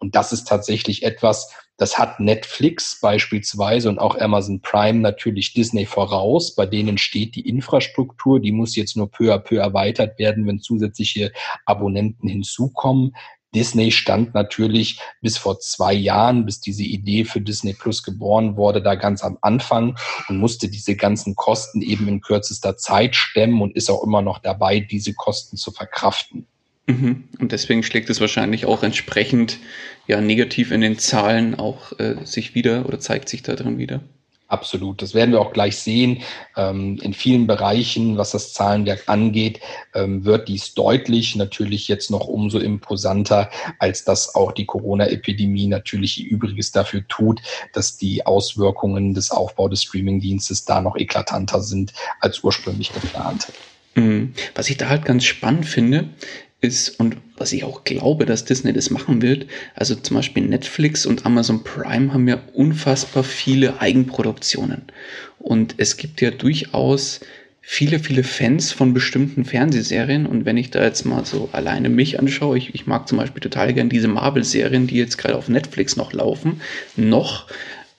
S2: Und das ist tatsächlich etwas, das hat Netflix beispielsweise und auch Amazon Prime natürlich Disney voraus. Bei denen steht die Infrastruktur, die muss jetzt nur peu à peu erweitert werden, wenn zusätzliche Abonnenten hinzukommen. Disney stand natürlich bis vor zwei Jahren, bis diese Idee für Disney Plus geboren wurde, da ganz am Anfang und musste diese ganzen Kosten eben in kürzester Zeit stemmen und ist auch immer noch dabei, diese Kosten zu verkraften.
S1: Mhm. Und deswegen schlägt es wahrscheinlich auch entsprechend ja negativ in den Zahlen auch äh, sich wieder oder zeigt sich da drin wieder.
S2: Absolut, das werden wir auch gleich sehen. Ähm, in vielen Bereichen, was das Zahlenwerk angeht, ähm, wird dies deutlich, natürlich jetzt noch umso imposanter, als dass auch die Corona-Epidemie natürlich ihr Übriges dafür tut, dass die Auswirkungen des Aufbaus des Streamingdienstes da noch eklatanter sind als ursprünglich geplant.
S1: Mhm. Was ich da halt ganz spannend finde, ist und was ich auch glaube, dass Disney das machen wird. Also zum Beispiel Netflix und Amazon Prime haben ja unfassbar viele Eigenproduktionen. Und es gibt ja durchaus viele, viele Fans von bestimmten Fernsehserien. Und wenn ich da jetzt mal so alleine mich anschaue, ich, ich mag zum Beispiel total gern diese Marvel-Serien, die jetzt gerade auf Netflix noch laufen, noch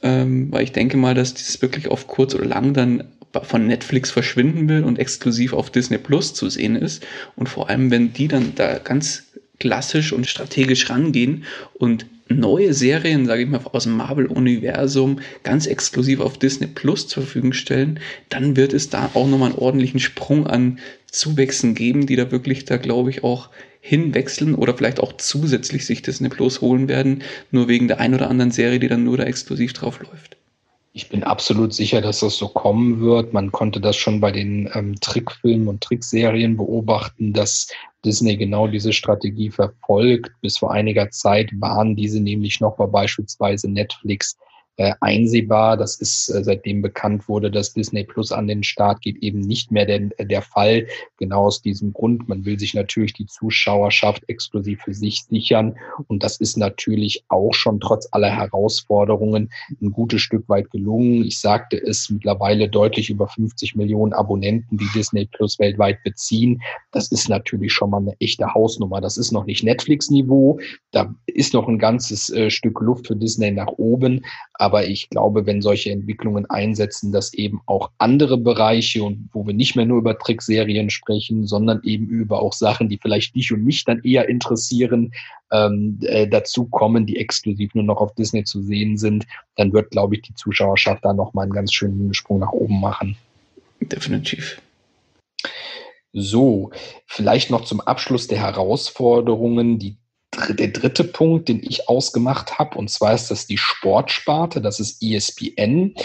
S1: ähm, weil ich denke mal, dass dieses wirklich auf kurz oder lang dann von Netflix verschwinden will und exklusiv auf Disney Plus zu sehen ist. Und vor allem, wenn die dann da ganz klassisch und strategisch rangehen und neue Serien, sage ich mal, aus dem Marvel-Universum ganz exklusiv auf Disney Plus zur Verfügung stellen, dann wird es da auch nochmal einen ordentlichen Sprung an Zuwächsen geben, die da wirklich da, glaube ich, auch hinwechseln oder vielleicht auch zusätzlich sich Disney Plus holen werden, nur wegen der ein oder anderen Serie, die dann nur da exklusiv drauf läuft.
S2: Ich bin absolut sicher, dass das so kommen wird. Man konnte das schon bei den ähm, Trickfilmen und Trickserien beobachten, dass Disney genau diese Strategie verfolgt. Bis vor einiger Zeit waren diese nämlich noch bei beispielsweise Netflix äh, einsehbar. Das ist äh, seitdem bekannt wurde, dass Disney Plus an den Start geht, eben nicht mehr der, der Fall. Genau aus diesem Grund. Man will sich natürlich die Zuschauerschaft exklusiv für sich sichern. Und das ist natürlich auch schon trotz aller Herausforderungen ein gutes Stück weit gelungen. Ich sagte es mittlerweile deutlich über 50 Millionen Abonnenten, die Disney Plus weltweit beziehen. Das ist natürlich schon mal eine echte Hausnummer. Das ist noch nicht Netflix-Niveau. Da ist noch ein ganzes äh, Stück Luft für Disney nach oben. Aber ich glaube, wenn solche Entwicklungen einsetzen, dass eben auch andere Bereiche und wo wir nicht mehr nur über Trickserien sprechen, sondern eben über auch Sachen, die vielleicht dich und mich dann eher interessieren, ähm, äh, dazu kommen, die exklusiv nur noch auf Disney zu sehen sind, dann wird, glaube ich, die Zuschauerschaft da nochmal einen ganz schönen Sprung nach oben machen.
S1: Definitiv.
S2: So, vielleicht noch zum Abschluss der Herausforderungen, die der dritte Punkt, den ich ausgemacht habe, und zwar ist das die Sportsparte, das ist ESPN.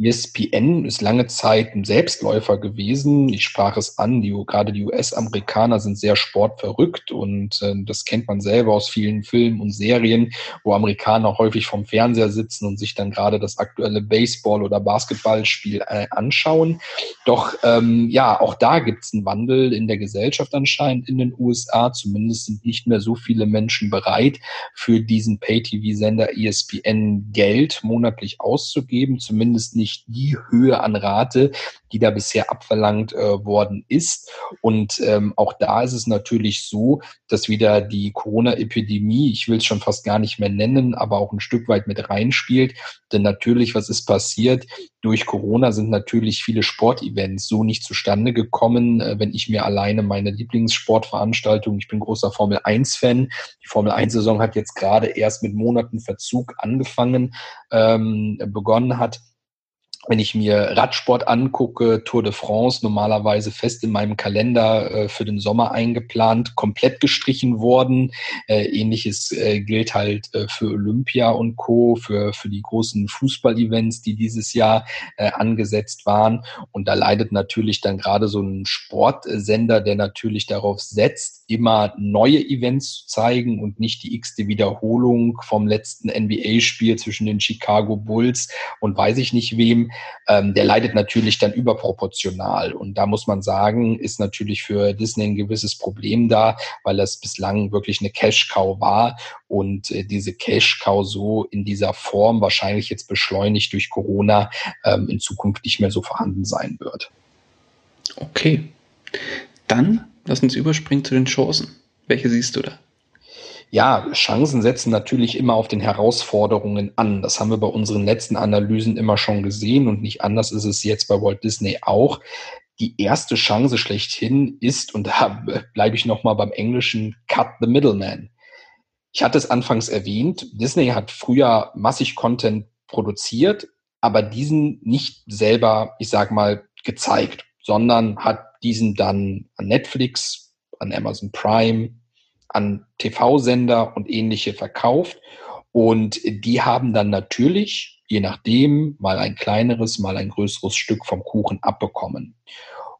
S2: ESPN ist lange Zeit ein Selbstläufer gewesen. Ich sprach es an, die, gerade die US-Amerikaner sind sehr sportverrückt und äh, das kennt man selber aus vielen Filmen und Serien, wo Amerikaner häufig vom Fernseher sitzen und sich dann gerade das aktuelle Baseball- oder Basketballspiel äh, anschauen. Doch ähm, ja, auch da gibt es einen Wandel in der Gesellschaft anscheinend in den USA. Zumindest sind nicht mehr so viele Menschen bereit, für diesen Pay-TV-Sender ESPN Geld monatlich auszugeben, zumindest nicht nicht die Höhe an Rate, die da bisher abverlangt äh, worden ist. Und ähm, auch da ist es natürlich so, dass wieder die Corona-Epidemie, ich will es schon fast gar nicht mehr nennen, aber auch ein Stück weit mit reinspielt. Denn natürlich, was ist passiert? Durch Corona sind natürlich viele Sportevents so nicht zustande gekommen. Äh, wenn ich mir alleine meine Lieblingssportveranstaltung, ich bin großer Formel 1-Fan, die Formel 1-Saison hat jetzt gerade erst mit Monaten Verzug angefangen, ähm, begonnen hat wenn ich mir Radsport angucke, Tour de France normalerweise fest in meinem Kalender äh, für den Sommer eingeplant, komplett gestrichen worden. Äh, ähnliches äh, gilt halt äh, für Olympia und Co., für, für die großen Fußball-Events, die dieses Jahr äh, angesetzt waren. Und da leidet natürlich dann gerade so ein Sportsender, der natürlich darauf setzt, immer neue Events zu zeigen und nicht die x-te Wiederholung vom letzten NBA-Spiel zwischen den Chicago Bulls und weiß ich nicht wem ähm, der leidet natürlich dann überproportional. Und da muss man sagen, ist natürlich für Disney ein gewisses Problem da, weil das bislang wirklich eine Cash-Cow war und äh, diese Cash-Cow so in dieser Form wahrscheinlich jetzt beschleunigt durch Corona ähm, in Zukunft nicht mehr so vorhanden sein wird.
S1: Okay. Dann lass uns überspringen zu den Chancen. Welche siehst du da?
S2: Ja, Chancen setzen natürlich immer auf den Herausforderungen an. Das haben wir bei unseren letzten Analysen immer schon gesehen und nicht anders ist es jetzt bei Walt Disney auch. Die erste Chance schlechthin ist, und da bleibe ich nochmal beim Englischen, Cut the Middleman. Ich hatte es anfangs erwähnt, Disney hat früher massig Content produziert, aber diesen nicht selber, ich sag mal, gezeigt, sondern hat diesen dann an Netflix, an Amazon Prime, an TV-Sender und ähnliche verkauft. Und die haben dann natürlich, je nachdem, mal ein kleineres, mal ein größeres Stück vom Kuchen abbekommen.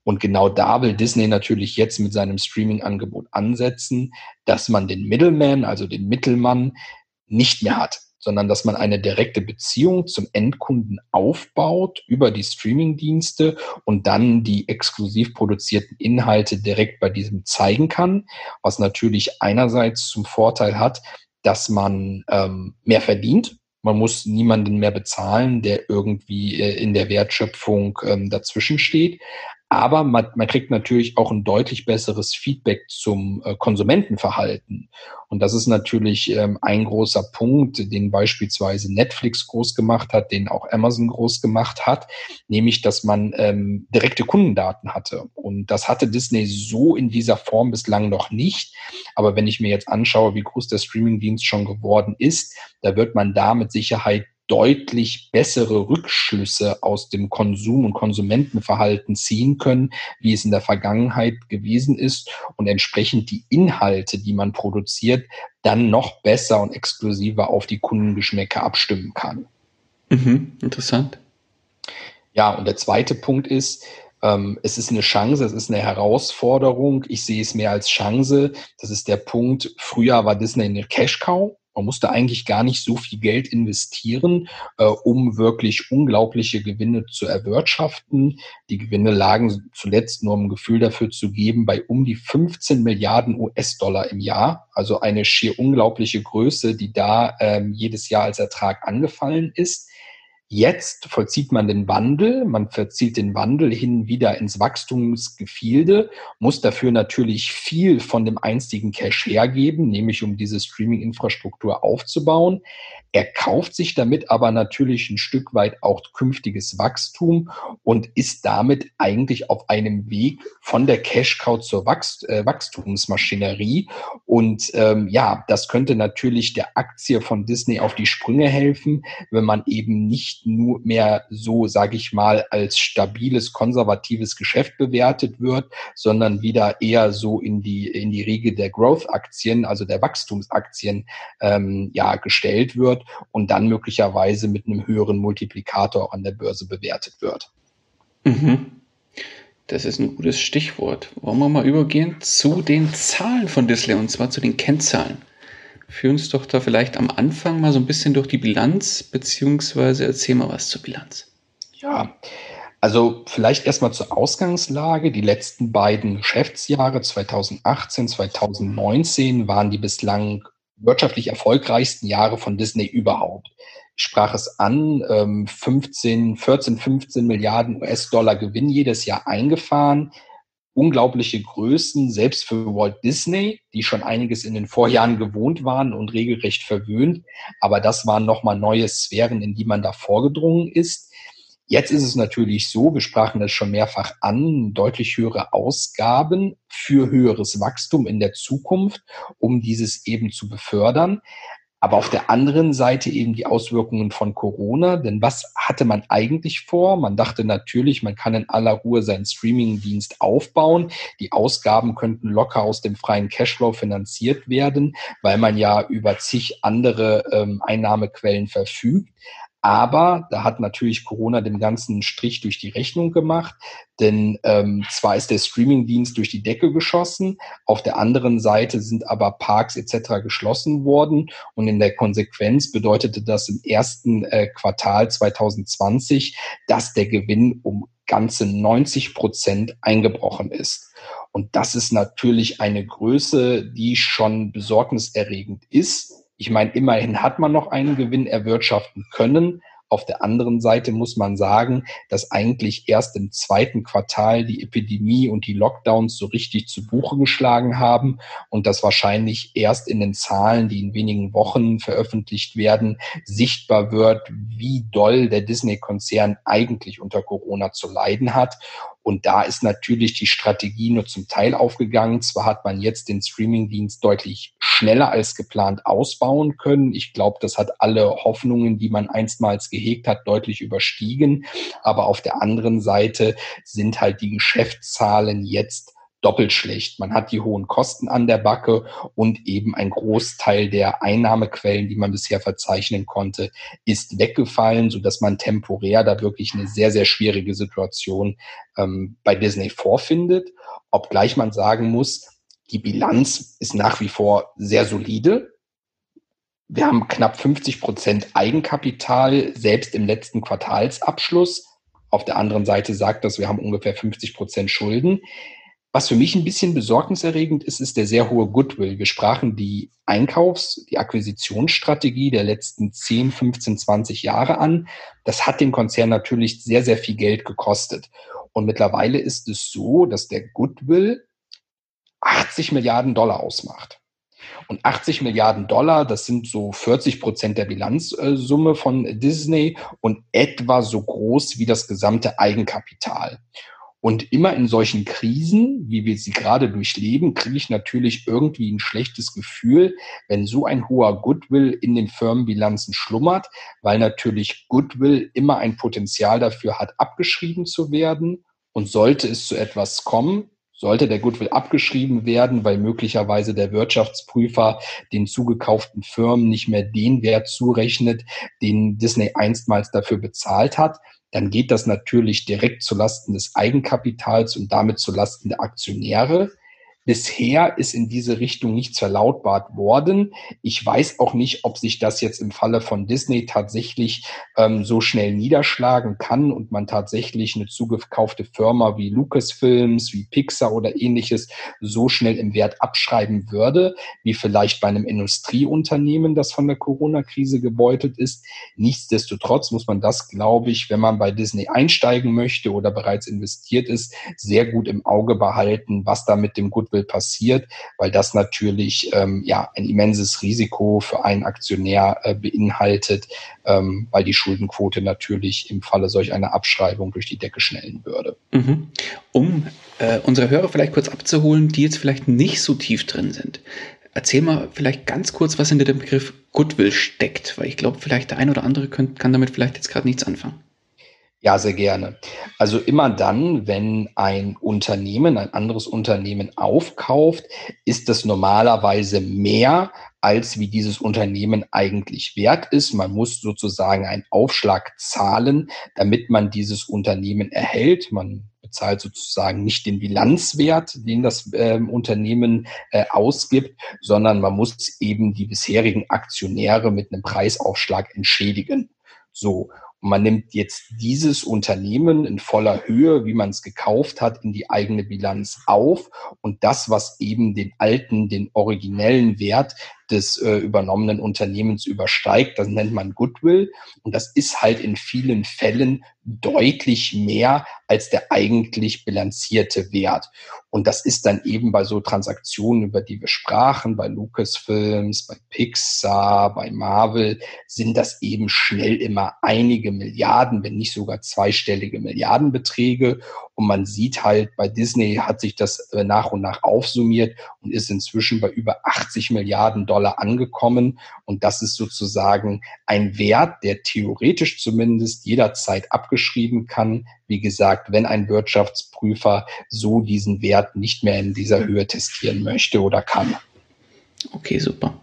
S2: Und genau da will Disney natürlich jetzt mit seinem Streaming-Angebot ansetzen, dass man den Middleman, also den Mittelmann, nicht mehr hat sondern dass man eine direkte Beziehung zum Endkunden aufbaut über die Streaming-Dienste und dann die exklusiv produzierten Inhalte direkt bei diesem zeigen kann, was natürlich einerseits zum Vorteil hat, dass man ähm, mehr verdient. Man muss niemanden mehr bezahlen, der irgendwie äh, in der Wertschöpfung ähm, dazwischen steht. Aber man, man kriegt natürlich auch ein deutlich besseres Feedback zum äh, Konsumentenverhalten. Und das ist natürlich ähm, ein großer Punkt, den beispielsweise Netflix groß gemacht hat, den auch Amazon groß gemacht hat, nämlich, dass man ähm, direkte Kundendaten hatte. Und das hatte Disney so in dieser Form bislang noch nicht. Aber wenn ich mir jetzt anschaue, wie groß der Streamingdienst schon geworden ist, da wird man da mit Sicherheit deutlich bessere Rückschlüsse aus dem Konsum- und Konsumentenverhalten ziehen können, wie es in der Vergangenheit gewesen ist und entsprechend die Inhalte, die man produziert, dann noch besser und exklusiver auf die Kundengeschmäcke abstimmen kann.
S1: Mhm, interessant.
S2: Ja, und der zweite Punkt ist, ähm, es ist eine Chance, es ist eine Herausforderung. Ich sehe es mehr als Chance. Das ist der Punkt. Früher war Disney eine Cash-Cow. Man musste eigentlich gar nicht so viel Geld investieren, äh, um wirklich unglaubliche Gewinne zu erwirtschaften. Die Gewinne lagen zuletzt, nur um ein Gefühl dafür zu geben, bei um die 15 Milliarden US-Dollar im Jahr. Also eine schier unglaubliche Größe, die da ähm, jedes Jahr als Ertrag angefallen ist. Jetzt vollzieht man den Wandel, man verzieht den Wandel hin wieder ins Wachstumsgefilde, muss dafür natürlich viel von dem einstigen Cash hergeben, nämlich um diese Streaming-Infrastruktur aufzubauen. Er kauft sich damit aber natürlich ein Stück weit auch künftiges Wachstum und ist damit eigentlich auf einem Weg von der Cash-Cow zur Wachst äh, Wachstumsmaschinerie. Und ähm, ja, das könnte natürlich der Aktie von Disney auf die Sprünge helfen, wenn man eben nicht nur mehr so, sage ich mal, als stabiles, konservatives Geschäft bewertet wird, sondern wieder eher so in die, in die Riege der Growth-Aktien, also der Wachstumsaktien, ähm, ja, gestellt wird wird und dann möglicherweise mit einem höheren Multiplikator an der Börse bewertet wird.
S1: Mhm. Das ist ein gutes Stichwort. Wollen wir mal übergehen zu den Zahlen von Disney und zwar zu den Kennzahlen. Führ uns doch da vielleicht am Anfang mal so ein bisschen durch die Bilanz, beziehungsweise erzähl mal was zur Bilanz.
S2: Ja, also vielleicht erstmal zur Ausgangslage. Die letzten beiden Geschäftsjahre 2018, 2019 waren die bislang wirtschaftlich erfolgreichsten Jahre von Disney überhaupt. Ich sprach es an, 15, 14, 15 Milliarden US-Dollar Gewinn jedes Jahr eingefahren. Unglaubliche Größen, selbst für Walt Disney, die schon einiges in den Vorjahren gewohnt waren und regelrecht verwöhnt. Aber das waren nochmal neue Sphären, in die man da vorgedrungen ist. Jetzt ist es natürlich so, wir sprachen das schon mehrfach an, deutlich höhere Ausgaben für höheres Wachstum in der Zukunft, um dieses eben zu befördern. Aber auf der anderen Seite eben die Auswirkungen von Corona. Denn was hatte man eigentlich vor? Man dachte natürlich, man kann in aller Ruhe seinen Streamingdienst aufbauen. Die Ausgaben könnten locker aus dem freien Cashflow finanziert werden, weil man ja über zig andere ähm, Einnahmequellen verfügt. Aber da hat natürlich Corona dem ganzen Strich durch die Rechnung gemacht, denn ähm, zwar ist der Streamingdienst durch die Decke geschossen, auf der anderen Seite sind aber Parks etc. geschlossen worden und in der Konsequenz bedeutete das im ersten äh, Quartal 2020, dass der Gewinn um ganze 90 Prozent eingebrochen ist. Und das ist natürlich eine Größe, die schon besorgniserregend ist ich meine, immerhin hat man noch einen Gewinn erwirtschaften können. Auf der anderen Seite muss man sagen, dass eigentlich erst im zweiten Quartal die Epidemie und die Lockdowns so richtig zu Buche geschlagen haben und dass wahrscheinlich erst in den Zahlen, die in wenigen Wochen veröffentlicht werden, sichtbar wird, wie doll der Disney-Konzern eigentlich unter Corona zu leiden hat. Und da ist natürlich die Strategie nur zum Teil aufgegangen. Zwar hat man jetzt den Streamingdienst deutlich schneller als geplant ausbauen können. Ich glaube, das hat alle Hoffnungen, die man einstmals gehegt hat, deutlich überstiegen. Aber auf der anderen Seite sind halt die Geschäftszahlen jetzt doppelt schlecht. Man hat die hohen Kosten an der Backe und eben ein Großteil der Einnahmequellen, die man bisher verzeichnen konnte, ist weggefallen, so dass man temporär da wirklich eine sehr, sehr schwierige Situation ähm, bei Disney vorfindet. Obgleich man sagen muss, die Bilanz ist nach wie vor sehr solide. Wir haben knapp 50 Prozent Eigenkapital, selbst im letzten Quartalsabschluss. Auf der anderen Seite sagt das, wir haben ungefähr 50 Prozent Schulden. Was für mich ein bisschen besorgniserregend ist, ist der sehr hohe Goodwill. Wir sprachen die Einkaufs-, die Akquisitionsstrategie der letzten 10, 15, 20 Jahre an. Das hat den Konzern natürlich sehr, sehr viel Geld gekostet. Und mittlerweile ist es so, dass der Goodwill 80 Milliarden Dollar ausmacht. Und 80 Milliarden Dollar, das sind so 40 Prozent der Bilanzsumme von Disney und etwa so groß wie das gesamte Eigenkapital. Und immer in solchen Krisen, wie wir sie gerade durchleben, kriege ich natürlich irgendwie ein schlechtes Gefühl, wenn so ein hoher Goodwill in den Firmenbilanzen schlummert, weil natürlich Goodwill immer ein Potenzial dafür hat, abgeschrieben zu werden. Und sollte es zu etwas kommen, sollte der Goodwill abgeschrieben werden, weil möglicherweise der Wirtschaftsprüfer den zugekauften Firmen nicht mehr den Wert zurechnet, den Disney einstmals dafür bezahlt hat, dann geht das natürlich direkt zulasten des Eigenkapitals und damit zulasten der Aktionäre. Bisher ist in diese Richtung nichts verlautbart worden. Ich weiß auch nicht, ob sich das jetzt im Falle von Disney tatsächlich ähm, so schnell niederschlagen kann und man tatsächlich eine zugekaufte Firma wie Lucasfilms, wie Pixar oder ähnliches so schnell im Wert abschreiben würde, wie vielleicht bei einem Industrieunternehmen, das von der Corona-Krise gebeutelt ist. Nichtsdestotrotz muss man das, glaube ich, wenn man bei Disney einsteigen möchte oder bereits investiert ist, sehr gut im Auge behalten, was da mit dem Goodwill Goodwill passiert, weil das natürlich ähm, ja ein immenses Risiko für einen Aktionär äh, beinhaltet, ähm, weil die Schuldenquote natürlich im Falle solch einer Abschreibung durch die Decke schnellen würde.
S1: Mhm. Um äh, unsere Hörer vielleicht kurz abzuholen, die jetzt vielleicht nicht so tief drin sind. Erzähl mal vielleicht ganz kurz, was hinter dem Begriff Goodwill steckt, weil ich glaube, vielleicht der ein oder andere könnt, kann damit vielleicht jetzt gerade nichts anfangen.
S2: Ja, sehr gerne. Also immer dann, wenn ein Unternehmen ein anderes Unternehmen aufkauft, ist das normalerweise mehr, als wie dieses Unternehmen eigentlich wert ist. Man muss sozusagen einen Aufschlag zahlen, damit man dieses Unternehmen erhält. Man bezahlt sozusagen nicht den Bilanzwert, den das äh, Unternehmen äh, ausgibt, sondern man muss eben die bisherigen Aktionäre mit einem Preisaufschlag entschädigen. So. Und man nimmt jetzt dieses Unternehmen in voller Höhe, wie man es gekauft hat, in die eigene Bilanz auf. Und das, was eben den alten, den originellen Wert des äh, übernommenen Unternehmens übersteigt, das nennt man Goodwill. Und das ist halt in vielen Fällen deutlich mehr als der eigentlich bilanzierte Wert. Und das ist dann eben bei so Transaktionen, über die wir sprachen, bei Lucasfilms, bei Pixar, bei Marvel, sind das eben schnell immer einige Milliarden, wenn nicht sogar zweistellige Milliardenbeträge. Und man sieht halt, bei Disney hat sich das äh, nach und nach aufsummiert und ist inzwischen bei über 80 Milliarden Dollar angekommen. Und das ist sozusagen ein Wert, der theoretisch zumindest jederzeit abgeschrieben kann. Wie gesagt, wenn ein Wirtschaftsprüfer so diesen Wert nicht mehr in dieser Höhe testieren möchte oder kann.
S1: Okay, super.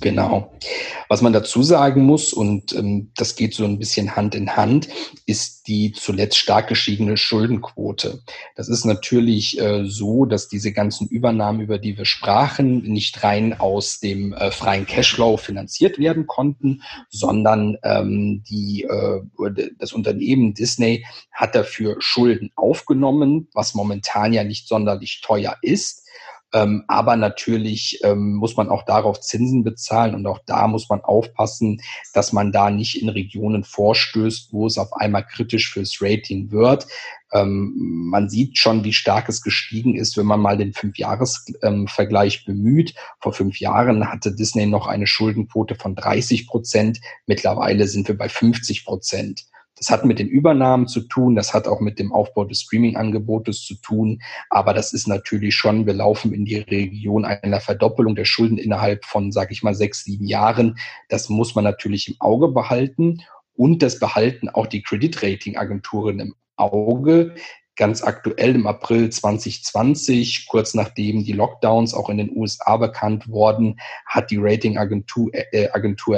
S2: Genau. Was man dazu sagen muss, und ähm, das geht so ein bisschen Hand in Hand, ist die zuletzt stark gestiegene Schuldenquote. Das ist natürlich äh, so, dass diese ganzen Übernahmen, über die wir sprachen, nicht rein aus dem äh, freien Cashflow finanziert werden konnten, sondern ähm, die, äh, das Unternehmen Disney hat dafür Schulden aufgenommen, was momentan ja nicht sonderlich teuer ist ähm, aber natürlich ähm, muss man auch darauf Zinsen bezahlen und auch da muss man aufpassen, dass man da nicht in Regionen vorstößt, wo es auf einmal kritisch fürs Rating wird. Ähm, man sieht schon, wie stark es gestiegen ist, wenn man mal den Fünfjahresvergleich ähm, bemüht. Vor fünf Jahren hatte Disney noch eine Schuldenquote von 30 Prozent. Mittlerweile sind wir bei 50 Prozent. Das hat mit den Übernahmen zu tun, das hat auch mit dem Aufbau des Streaming-Angebotes zu tun, aber das ist natürlich schon, wir laufen in die Region einer Verdoppelung der Schulden innerhalb von, sage ich mal, sechs, sieben Jahren. Das muss man natürlich im Auge behalten und das behalten auch die Kreditrating-Agenturen im Auge. Ganz aktuell im April 2020, kurz nachdem die Lockdowns auch in den USA bekannt wurden, hat die Ratingagentur äh,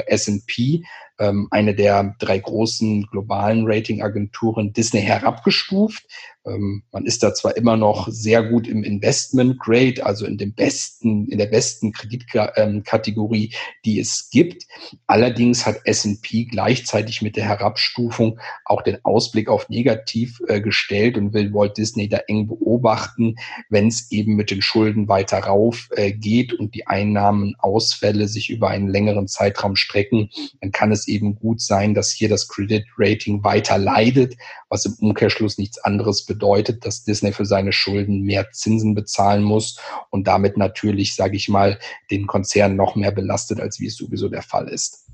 S2: S&P ähm, eine der drei großen globalen Ratingagenturen Disney herabgestuft. Ähm, man ist da zwar immer noch sehr gut im Investment Grade, also in dem besten, in der besten Kreditkategorie, die es gibt. Allerdings hat S&P gleichzeitig mit der Herabstufung auch den Ausblick auf negativ äh, gestellt und will Walt Disney da eng beobachten, wenn es eben mit den Schulden weiter rauf äh, geht und die Einnahmenausfälle sich über einen längeren Zeitraum strecken, dann kann es eben gut sein, dass hier das Credit Rating weiter leidet, was im Umkehrschluss nichts anderes bedeutet, dass Disney für seine Schulden mehr Zinsen bezahlen muss und damit natürlich, sage ich mal, den Konzern noch mehr belastet, als wie es sowieso der Fall ist.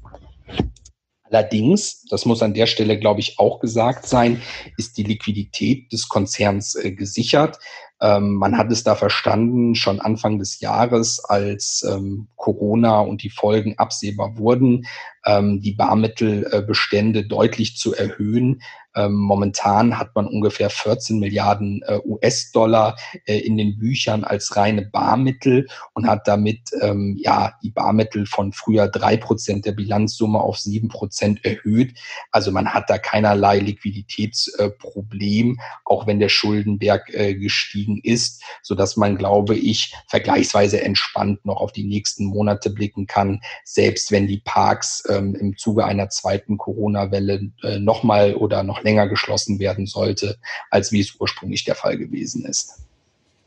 S2: Allerdings, das muss an der Stelle, glaube ich, auch gesagt sein, ist die Liquidität des Konzerns äh, gesichert. Ähm, man hat es da verstanden, schon Anfang des Jahres, als ähm, Corona und die Folgen absehbar wurden, ähm, die Barmittelbestände deutlich zu erhöhen. Ähm, momentan hat man ungefähr 14 Milliarden äh, US-Dollar äh, in den Büchern als reine Barmittel und hat damit ähm, ja die Barmittel von früher drei Prozent der Bilanzsumme auf sieben Prozent erhöht. Also man hat da keinerlei Liquiditätsproblem, auch wenn der Schuldenberg äh, gestiegen ist, so dass man, glaube ich, vergleichsweise entspannt noch auf die nächsten Monate blicken kann, selbst wenn die Parks ähm, im Zuge einer zweiten Corona-Welle nochmal oder noch länger geschlossen werden sollte, als wie es ursprünglich der Fall gewesen ist.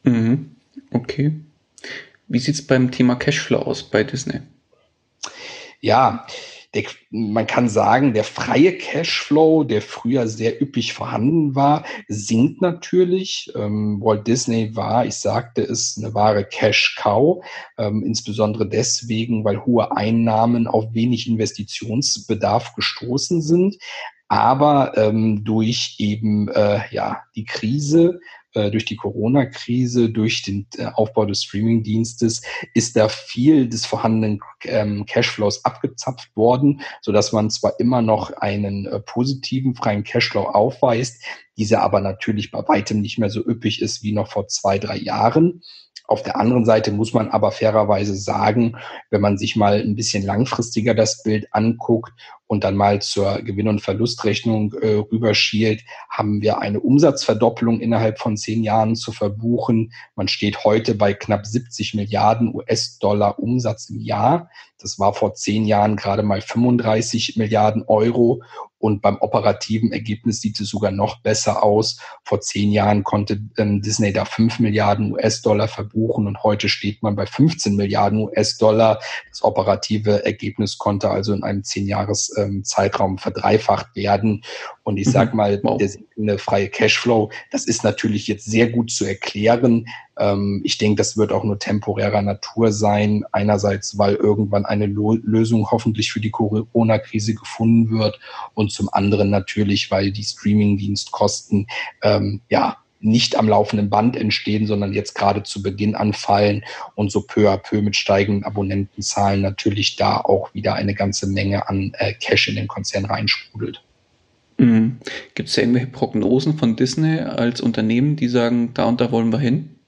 S1: Mhm. Okay. Wie sieht es beim Thema Cashflow aus bei Disney?
S2: Ja, der, man kann sagen, der freie Cashflow, der früher sehr üppig vorhanden war, sinkt natürlich. Ähm, Walt Disney war, ich sagte es, eine wahre Cash-Cow, ähm, insbesondere deswegen, weil hohe Einnahmen auf wenig Investitionsbedarf gestoßen sind aber ähm, durch eben äh, ja die Krise äh, durch die Corona-Krise, durch den äh, Aufbau des Streaming-Dienstes ist da viel des vorhandenen ähm, Cashflows abgezapft worden, so dass man zwar immer noch einen äh, positiven freien Cashflow aufweist, dieser aber natürlich bei weitem nicht mehr so üppig ist wie noch vor zwei, drei Jahren. Auf der anderen Seite muss man aber fairerweise sagen, wenn man sich mal ein bisschen langfristiger das Bild anguckt und dann mal zur Gewinn- und Verlustrechnung äh, rüberschielt, haben wir eine Umsatzverdoppelung innerhalb von zehn Jahren zu verbuchen. Man steht heute bei knapp 70 Milliarden US-Dollar Umsatz im Jahr. Das war vor zehn Jahren gerade mal 35 Milliarden Euro. Und beim operativen Ergebnis sieht es sogar noch besser aus. Vor zehn Jahren konnte ähm, Disney da fünf Milliarden US-Dollar verbuchen und heute steht man bei 15 Milliarden US-Dollar. Das operative Ergebnis konnte also in einem zehn Jahres ähm, Zeitraum verdreifacht werden. Und ich sag mhm. mal, wow. der eine freie Cashflow, das ist natürlich jetzt sehr gut zu erklären. Ähm, ich denke, das wird auch nur temporärer Natur sein. Einerseits, weil irgendwann eine Lo Lösung hoffentlich für die Corona-Krise gefunden wird und zum anderen natürlich, weil die Streaming-Dienstkosten ähm, ja nicht am laufenden Band entstehen, sondern jetzt gerade zu Beginn anfallen und so peu à peu mit steigenden Abonnentenzahlen natürlich da auch wieder eine ganze Menge an äh, Cash in den Konzern reinsprudelt.
S1: Mhm. Gibt es irgendwelche Prognosen von Disney als Unternehmen, die sagen, da und da wollen wir hin?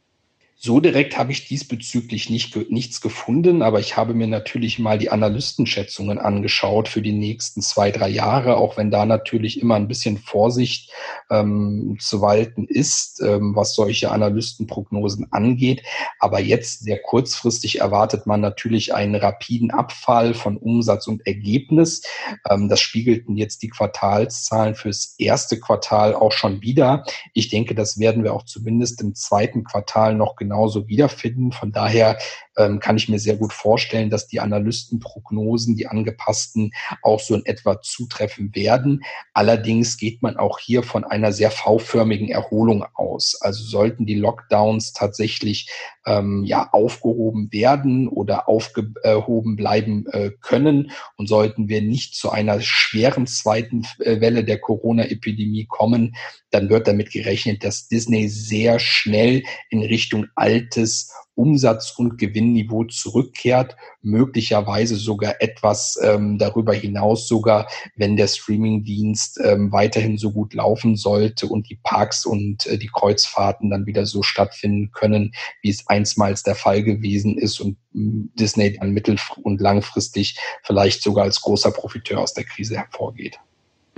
S2: So direkt habe ich diesbezüglich nicht, nichts gefunden, aber ich habe mir natürlich mal die Analystenschätzungen angeschaut für die nächsten zwei, drei Jahre, auch wenn da natürlich immer ein bisschen Vorsicht ähm, zu walten ist, ähm, was solche Analystenprognosen angeht. Aber jetzt sehr kurzfristig erwartet man natürlich einen rapiden Abfall von Umsatz und Ergebnis. Ähm, das spiegelten jetzt die Quartalszahlen fürs erste Quartal auch schon wieder. Ich denke, das werden wir auch zumindest im zweiten Quartal noch genau genauso wiederfinden. Von daher ähm, kann ich mir sehr gut vorstellen, dass die Analystenprognosen, die angepassten, auch so in etwa zutreffen werden. Allerdings geht man auch hier von einer sehr V-förmigen Erholung aus. Also sollten die Lockdowns tatsächlich ähm, ja aufgehoben werden oder aufgehoben bleiben äh, können und sollten wir nicht zu einer schweren zweiten äh, Welle der Corona-Epidemie kommen, dann wird damit gerechnet, dass Disney sehr schnell in Richtung altes Umsatz- und Gewinnniveau zurückkehrt, möglicherweise sogar etwas ähm, darüber hinaus sogar, wenn der Streamingdienst ähm, weiterhin so gut laufen sollte und die Parks und äh, die Kreuzfahrten dann wieder so stattfinden können, wie es einstmals der Fall gewesen ist und äh, Disney dann mittel- und langfristig vielleicht sogar als großer Profiteur aus der Krise hervorgeht.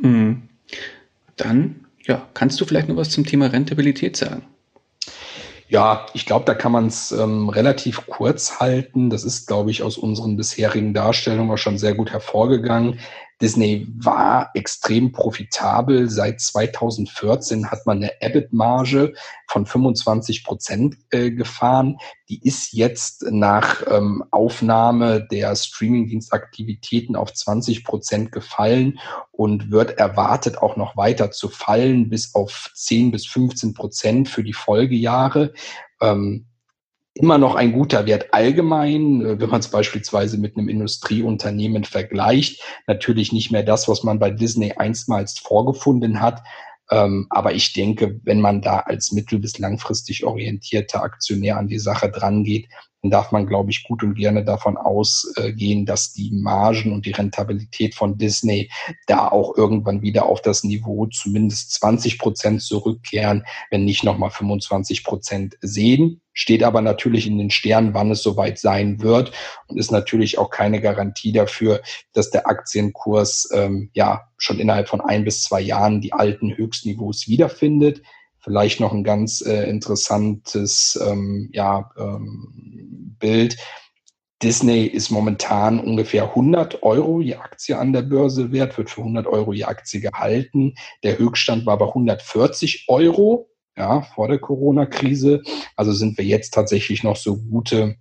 S1: Mhm. Dann, ja, kannst du vielleicht noch was zum Thema Rentabilität sagen?
S2: Ja, ich glaube, da kann man es ähm, relativ kurz halten. Das ist, glaube ich, aus unseren bisherigen Darstellungen auch schon sehr gut hervorgegangen. Disney war extrem profitabel. Seit 2014 hat man eine EBIT-Marge von 25 Prozent äh, gefahren. Die ist jetzt nach ähm, Aufnahme der Streamingdienstaktivitäten auf 20 Prozent gefallen und wird erwartet auch noch weiter zu fallen bis auf 10 bis 15 Prozent für die Folgejahre. Ähm, immer noch ein guter Wert allgemein, äh, wenn man es beispielsweise mit einem Industrieunternehmen vergleicht. Natürlich nicht mehr das, was man bei Disney einstmals vorgefunden hat. Ähm, aber ich denke, wenn man da als mittel- bis langfristig orientierter Aktionär an die Sache drangeht, dann darf man, glaube ich, gut und gerne davon ausgehen, dass die Margen und die Rentabilität von Disney da auch irgendwann wieder auf das Niveau zumindest 20 Prozent zurückkehren, wenn nicht nochmal 25 Prozent sehen. Steht aber natürlich in den Sternen, wann es soweit sein wird und ist natürlich auch keine Garantie dafür, dass der Aktienkurs ähm, ja schon innerhalb von ein bis zwei Jahren die alten Höchstniveaus wiederfindet. Vielleicht noch ein ganz äh, interessantes ähm, ja, ähm, Bild. Disney ist momentan ungefähr 100 Euro je Aktie an der Börse wert, wird für 100 Euro je Aktie gehalten. Der Höchststand war bei 140 Euro, ja, vor der Corona-Krise. Also sind wir jetzt tatsächlich noch so gute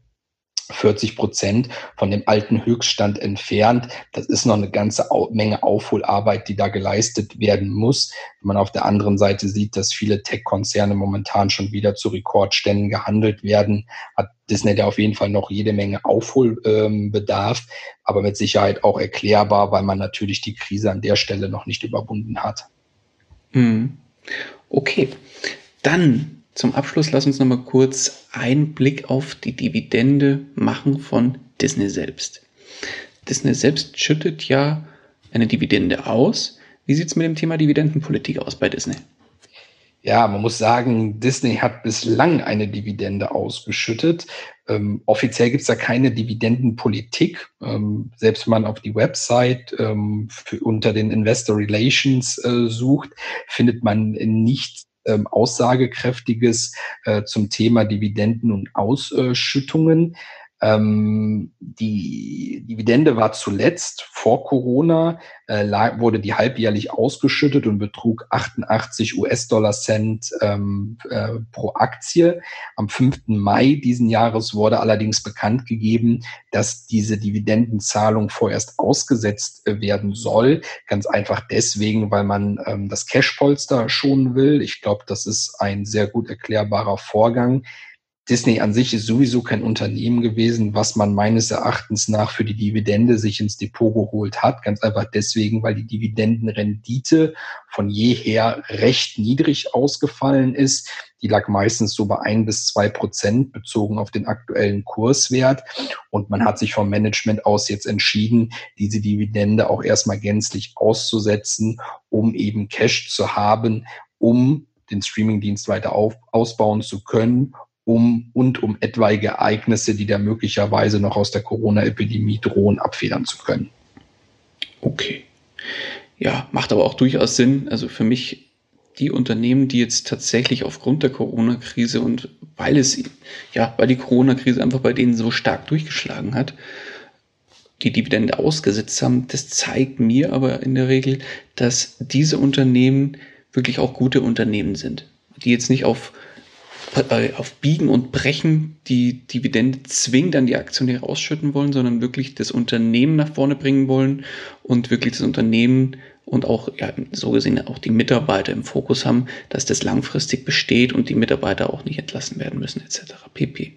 S2: 40 Prozent von dem alten Höchststand entfernt. Das ist noch eine ganze Menge Aufholarbeit, die da geleistet werden muss. Wenn man auf der anderen Seite sieht, dass viele Tech-Konzerne momentan schon wieder zu Rekordständen gehandelt werden, hat Disney da auf jeden Fall noch jede Menge Aufholbedarf, aber mit Sicherheit auch erklärbar, weil man natürlich die Krise an der Stelle noch nicht überwunden hat.
S1: Hm. Okay, dann zum Abschluss lass uns nochmal kurz einen Blick auf die Dividende machen von Disney selbst. Disney selbst schüttet ja eine Dividende aus. Wie sieht es mit dem Thema Dividendenpolitik aus bei Disney?
S2: Ja, man muss sagen, Disney hat bislang eine Dividende ausgeschüttet. Ähm, offiziell gibt es da keine Dividendenpolitik. Ähm, selbst wenn man auf die Website ähm, für, unter den Investor Relations äh, sucht, findet man nicht ähm, Aussagekräftiges äh, zum Thema Dividenden und Ausschüttungen. Ähm, die Dividende war zuletzt vor Corona, äh, wurde die halbjährlich ausgeschüttet und betrug 88 US-Dollar Cent ähm, äh, pro Aktie. Am 5. Mai diesen Jahres wurde allerdings bekannt gegeben, dass diese Dividendenzahlung vorerst ausgesetzt äh, werden soll. Ganz einfach deswegen, weil man ähm, das Cashpolster schonen will. Ich glaube, das ist ein sehr gut erklärbarer Vorgang. Disney an sich ist sowieso kein Unternehmen gewesen, was man meines Erachtens nach für die Dividende sich ins Depot geholt hat. Ganz einfach deswegen, weil die Dividendenrendite von jeher recht niedrig ausgefallen ist. Die lag meistens so bei ein bis zwei Prozent bezogen auf den aktuellen Kurswert. Und man hat sich vom Management aus jetzt entschieden, diese Dividende auch erstmal gänzlich auszusetzen, um eben Cash zu haben, um den Streamingdienst weiter auf, ausbauen zu können um und um etwaige Ereignisse, die da möglicherweise noch aus der Corona-Epidemie drohen, abfedern zu können.
S1: Okay. Ja, macht aber auch durchaus Sinn. Also für mich die Unternehmen, die jetzt tatsächlich aufgrund der Corona-Krise und weil es, ja, weil die Corona-Krise einfach bei denen so stark durchgeschlagen hat, die Dividende ausgesetzt haben, das zeigt mir aber in der Regel, dass diese Unternehmen wirklich auch gute Unternehmen sind, die jetzt nicht auf auf Biegen und Brechen die Dividende zwingend an die Aktionäre ausschütten wollen, sondern wirklich das Unternehmen nach vorne bringen wollen und wirklich das Unternehmen und auch, ja, so gesehen auch die Mitarbeiter im Fokus haben, dass das langfristig besteht und die Mitarbeiter auch nicht entlassen werden müssen, etc. pp.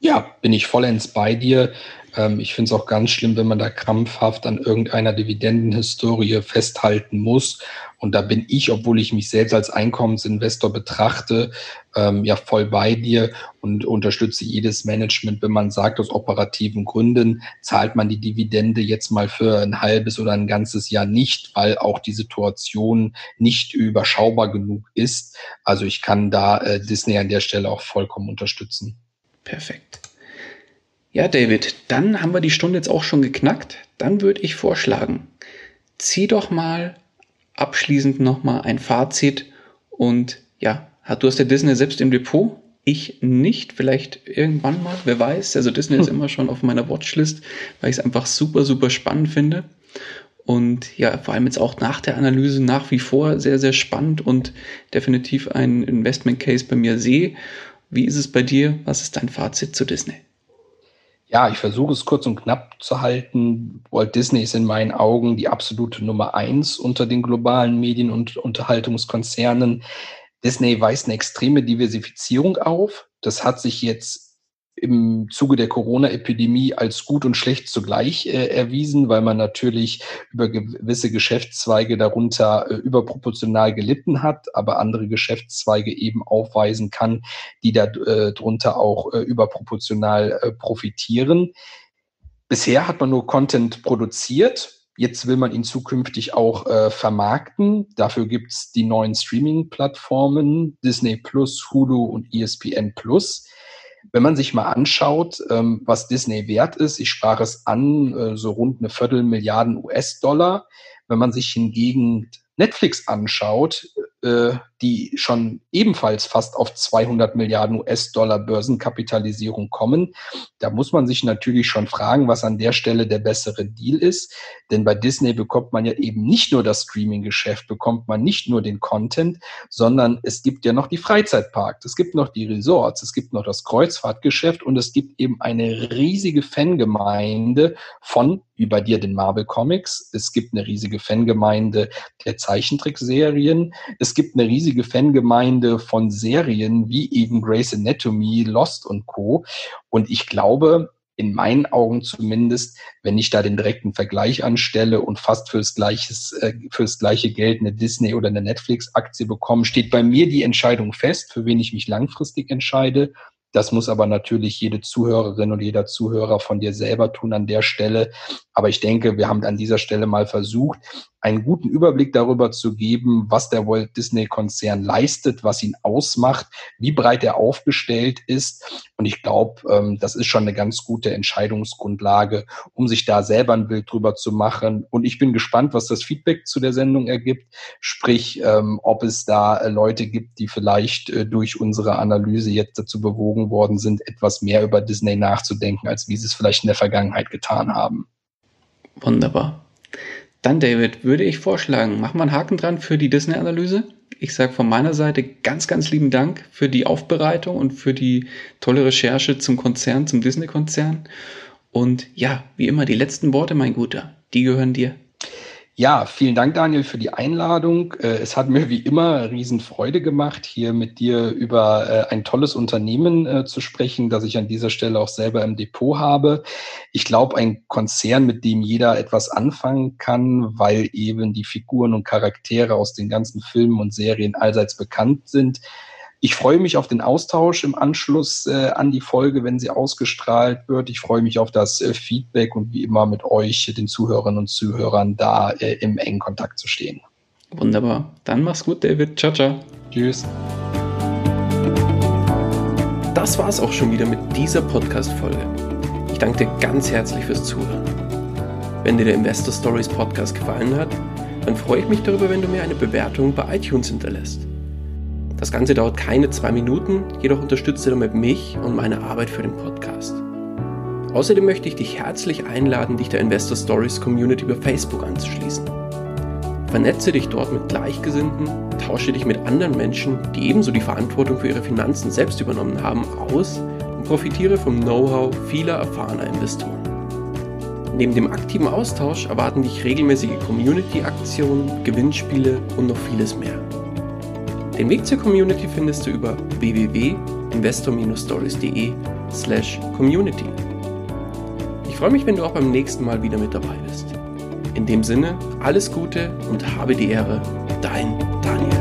S2: Ja, bin ich vollends bei dir. Ähm, ich finde es auch ganz schlimm, wenn man da krampfhaft an irgendeiner Dividendenhistorie festhalten muss. Und da bin ich, obwohl ich mich selbst als Einkommensinvestor betrachte, ähm, ja voll bei dir und unterstütze jedes Management, wenn man sagt, aus operativen Gründen zahlt man die Dividende jetzt mal für ein halbes oder ein ganzes Jahr nicht, weil auch die Situation nicht überschaubar genug ist. Also ich kann da äh, Disney an der Stelle auch vollkommen unterstützen.
S1: Perfekt. Ja, David, dann haben wir die Stunde jetzt auch schon geknackt. Dann würde ich vorschlagen, zieh doch mal abschließend nochmal ein Fazit und ja, du hast ja Disney selbst im Depot, ich nicht, vielleicht irgendwann mal, wer weiß. Also Disney ist immer schon auf meiner Watchlist, weil ich es einfach super, super spannend finde. Und ja, vor allem jetzt auch nach der Analyse nach wie vor sehr, sehr spannend und definitiv ein Investment Case bei mir sehe. Wie ist es bei dir? Was ist dein Fazit zu Disney?
S2: Ja, ich versuche es kurz und knapp zu halten. Walt Disney ist in meinen Augen die absolute Nummer eins unter den globalen Medien- und Unterhaltungskonzernen. Disney weist eine extreme Diversifizierung auf. Das hat sich jetzt im Zuge der Corona-Epidemie als gut und schlecht zugleich äh, erwiesen, weil man natürlich über gewisse Geschäftszweige darunter äh, überproportional gelitten hat, aber andere Geschäftszweige eben aufweisen kann, die darunter äh, auch äh, überproportional äh, profitieren. Bisher hat man nur Content produziert. Jetzt will man ihn zukünftig auch äh, vermarkten. Dafür gibt's die neuen Streaming-Plattformen Disney Plus, Hulu und ESPN Plus wenn man sich mal anschaut, ähm, was Disney wert ist, ich sprach es an, äh, so rund eine Viertelmilliarden US-Dollar. Wenn man sich hingegen Netflix anschaut, äh, die schon ebenfalls fast auf 200 Milliarden US-Dollar Börsenkapitalisierung kommen. Da muss man sich natürlich schon fragen, was an der Stelle der bessere Deal ist. Denn bei Disney bekommt man ja eben nicht nur das Streaming-Geschäft, bekommt man nicht nur den Content, sondern es gibt ja noch die Freizeitparks, es gibt noch die Resorts, es gibt noch das Kreuzfahrtgeschäft und es gibt eben eine riesige Fangemeinde von, wie bei dir, den Marvel Comics. Es gibt eine riesige Fangemeinde der Zeichentrickserien. Gibt eine riesige riesige Fangemeinde von Serien wie eben Grey's Anatomy, Lost und Co. Und ich glaube, in meinen Augen zumindest, wenn ich da den direkten Vergleich anstelle und fast fürs, gleiches, äh, fürs gleiche Geld eine Disney oder eine Netflix-Aktie bekomme, steht bei mir die Entscheidung fest, für wen ich mich langfristig entscheide. Das muss aber natürlich jede Zuhörerin und jeder Zuhörer von dir selber tun an der Stelle. Aber ich denke, wir haben an dieser Stelle mal versucht, einen guten Überblick darüber zu geben, was der Walt Disney Konzern leistet, was ihn ausmacht, wie breit er aufgestellt ist. Und ich glaube, ähm, das ist schon eine ganz gute Entscheidungsgrundlage, um sich da selber ein Bild drüber zu machen. Und ich bin gespannt, was das Feedback zu der Sendung ergibt. Sprich, ähm, ob es da äh, Leute gibt, die vielleicht äh, durch unsere Analyse jetzt dazu bewogen worden sind, etwas mehr über Disney nachzudenken, als wie sie es vielleicht in der Vergangenheit getan haben.
S1: Wunderbar. Dann, David, würde ich vorschlagen, mach mal einen Haken dran für die Disney-Analyse. Ich sage von meiner Seite ganz, ganz lieben Dank für die Aufbereitung und für die tolle Recherche zum Konzern, zum Disney-Konzern. Und ja, wie immer, die letzten Worte, mein Guter, die gehören dir.
S2: Ja, vielen Dank, Daniel, für die Einladung. Äh, es hat mir wie immer Riesenfreude gemacht, hier mit dir über äh, ein tolles Unternehmen äh, zu sprechen, das ich an dieser Stelle auch selber im Depot habe. Ich glaube, ein Konzern, mit dem jeder etwas anfangen kann, weil eben die Figuren und Charaktere aus den ganzen Filmen und Serien allseits bekannt sind. Ich freue mich auf den Austausch im Anschluss äh, an die Folge, wenn sie ausgestrahlt wird. Ich freue mich auf das äh, Feedback und wie immer mit euch, den Zuhörerinnen und Zuhörern, da äh, im engen Kontakt zu stehen.
S1: Wunderbar. Dann mach's gut, David. Ciao, ciao.
S2: Tschüss.
S1: Das war's auch schon wieder mit dieser Podcast-Folge. Ich danke dir ganz herzlich fürs Zuhören. Wenn dir der Investor Stories Podcast gefallen hat, dann freue ich mich darüber, wenn du mir eine Bewertung bei iTunes hinterlässt. Das Ganze dauert keine zwei Minuten, jedoch unterstützt ihr damit mich und meine Arbeit für den Podcast. Außerdem möchte ich dich herzlich einladen, dich der Investor Stories Community über Facebook anzuschließen. Vernetze dich dort mit Gleichgesinnten, tausche dich mit anderen Menschen, die ebenso die Verantwortung für ihre Finanzen selbst übernommen haben, aus und profitiere vom Know-how vieler erfahrener Investoren. Neben dem aktiven Austausch erwarten dich regelmäßige Community-Aktionen, Gewinnspiele und noch vieles mehr. Den Weg zur Community findest du über www.investor-stories.de slash community. Ich freue mich, wenn du auch beim nächsten Mal wieder mit dabei bist. In dem Sinne, alles Gute und habe die Ehre, dein Daniel.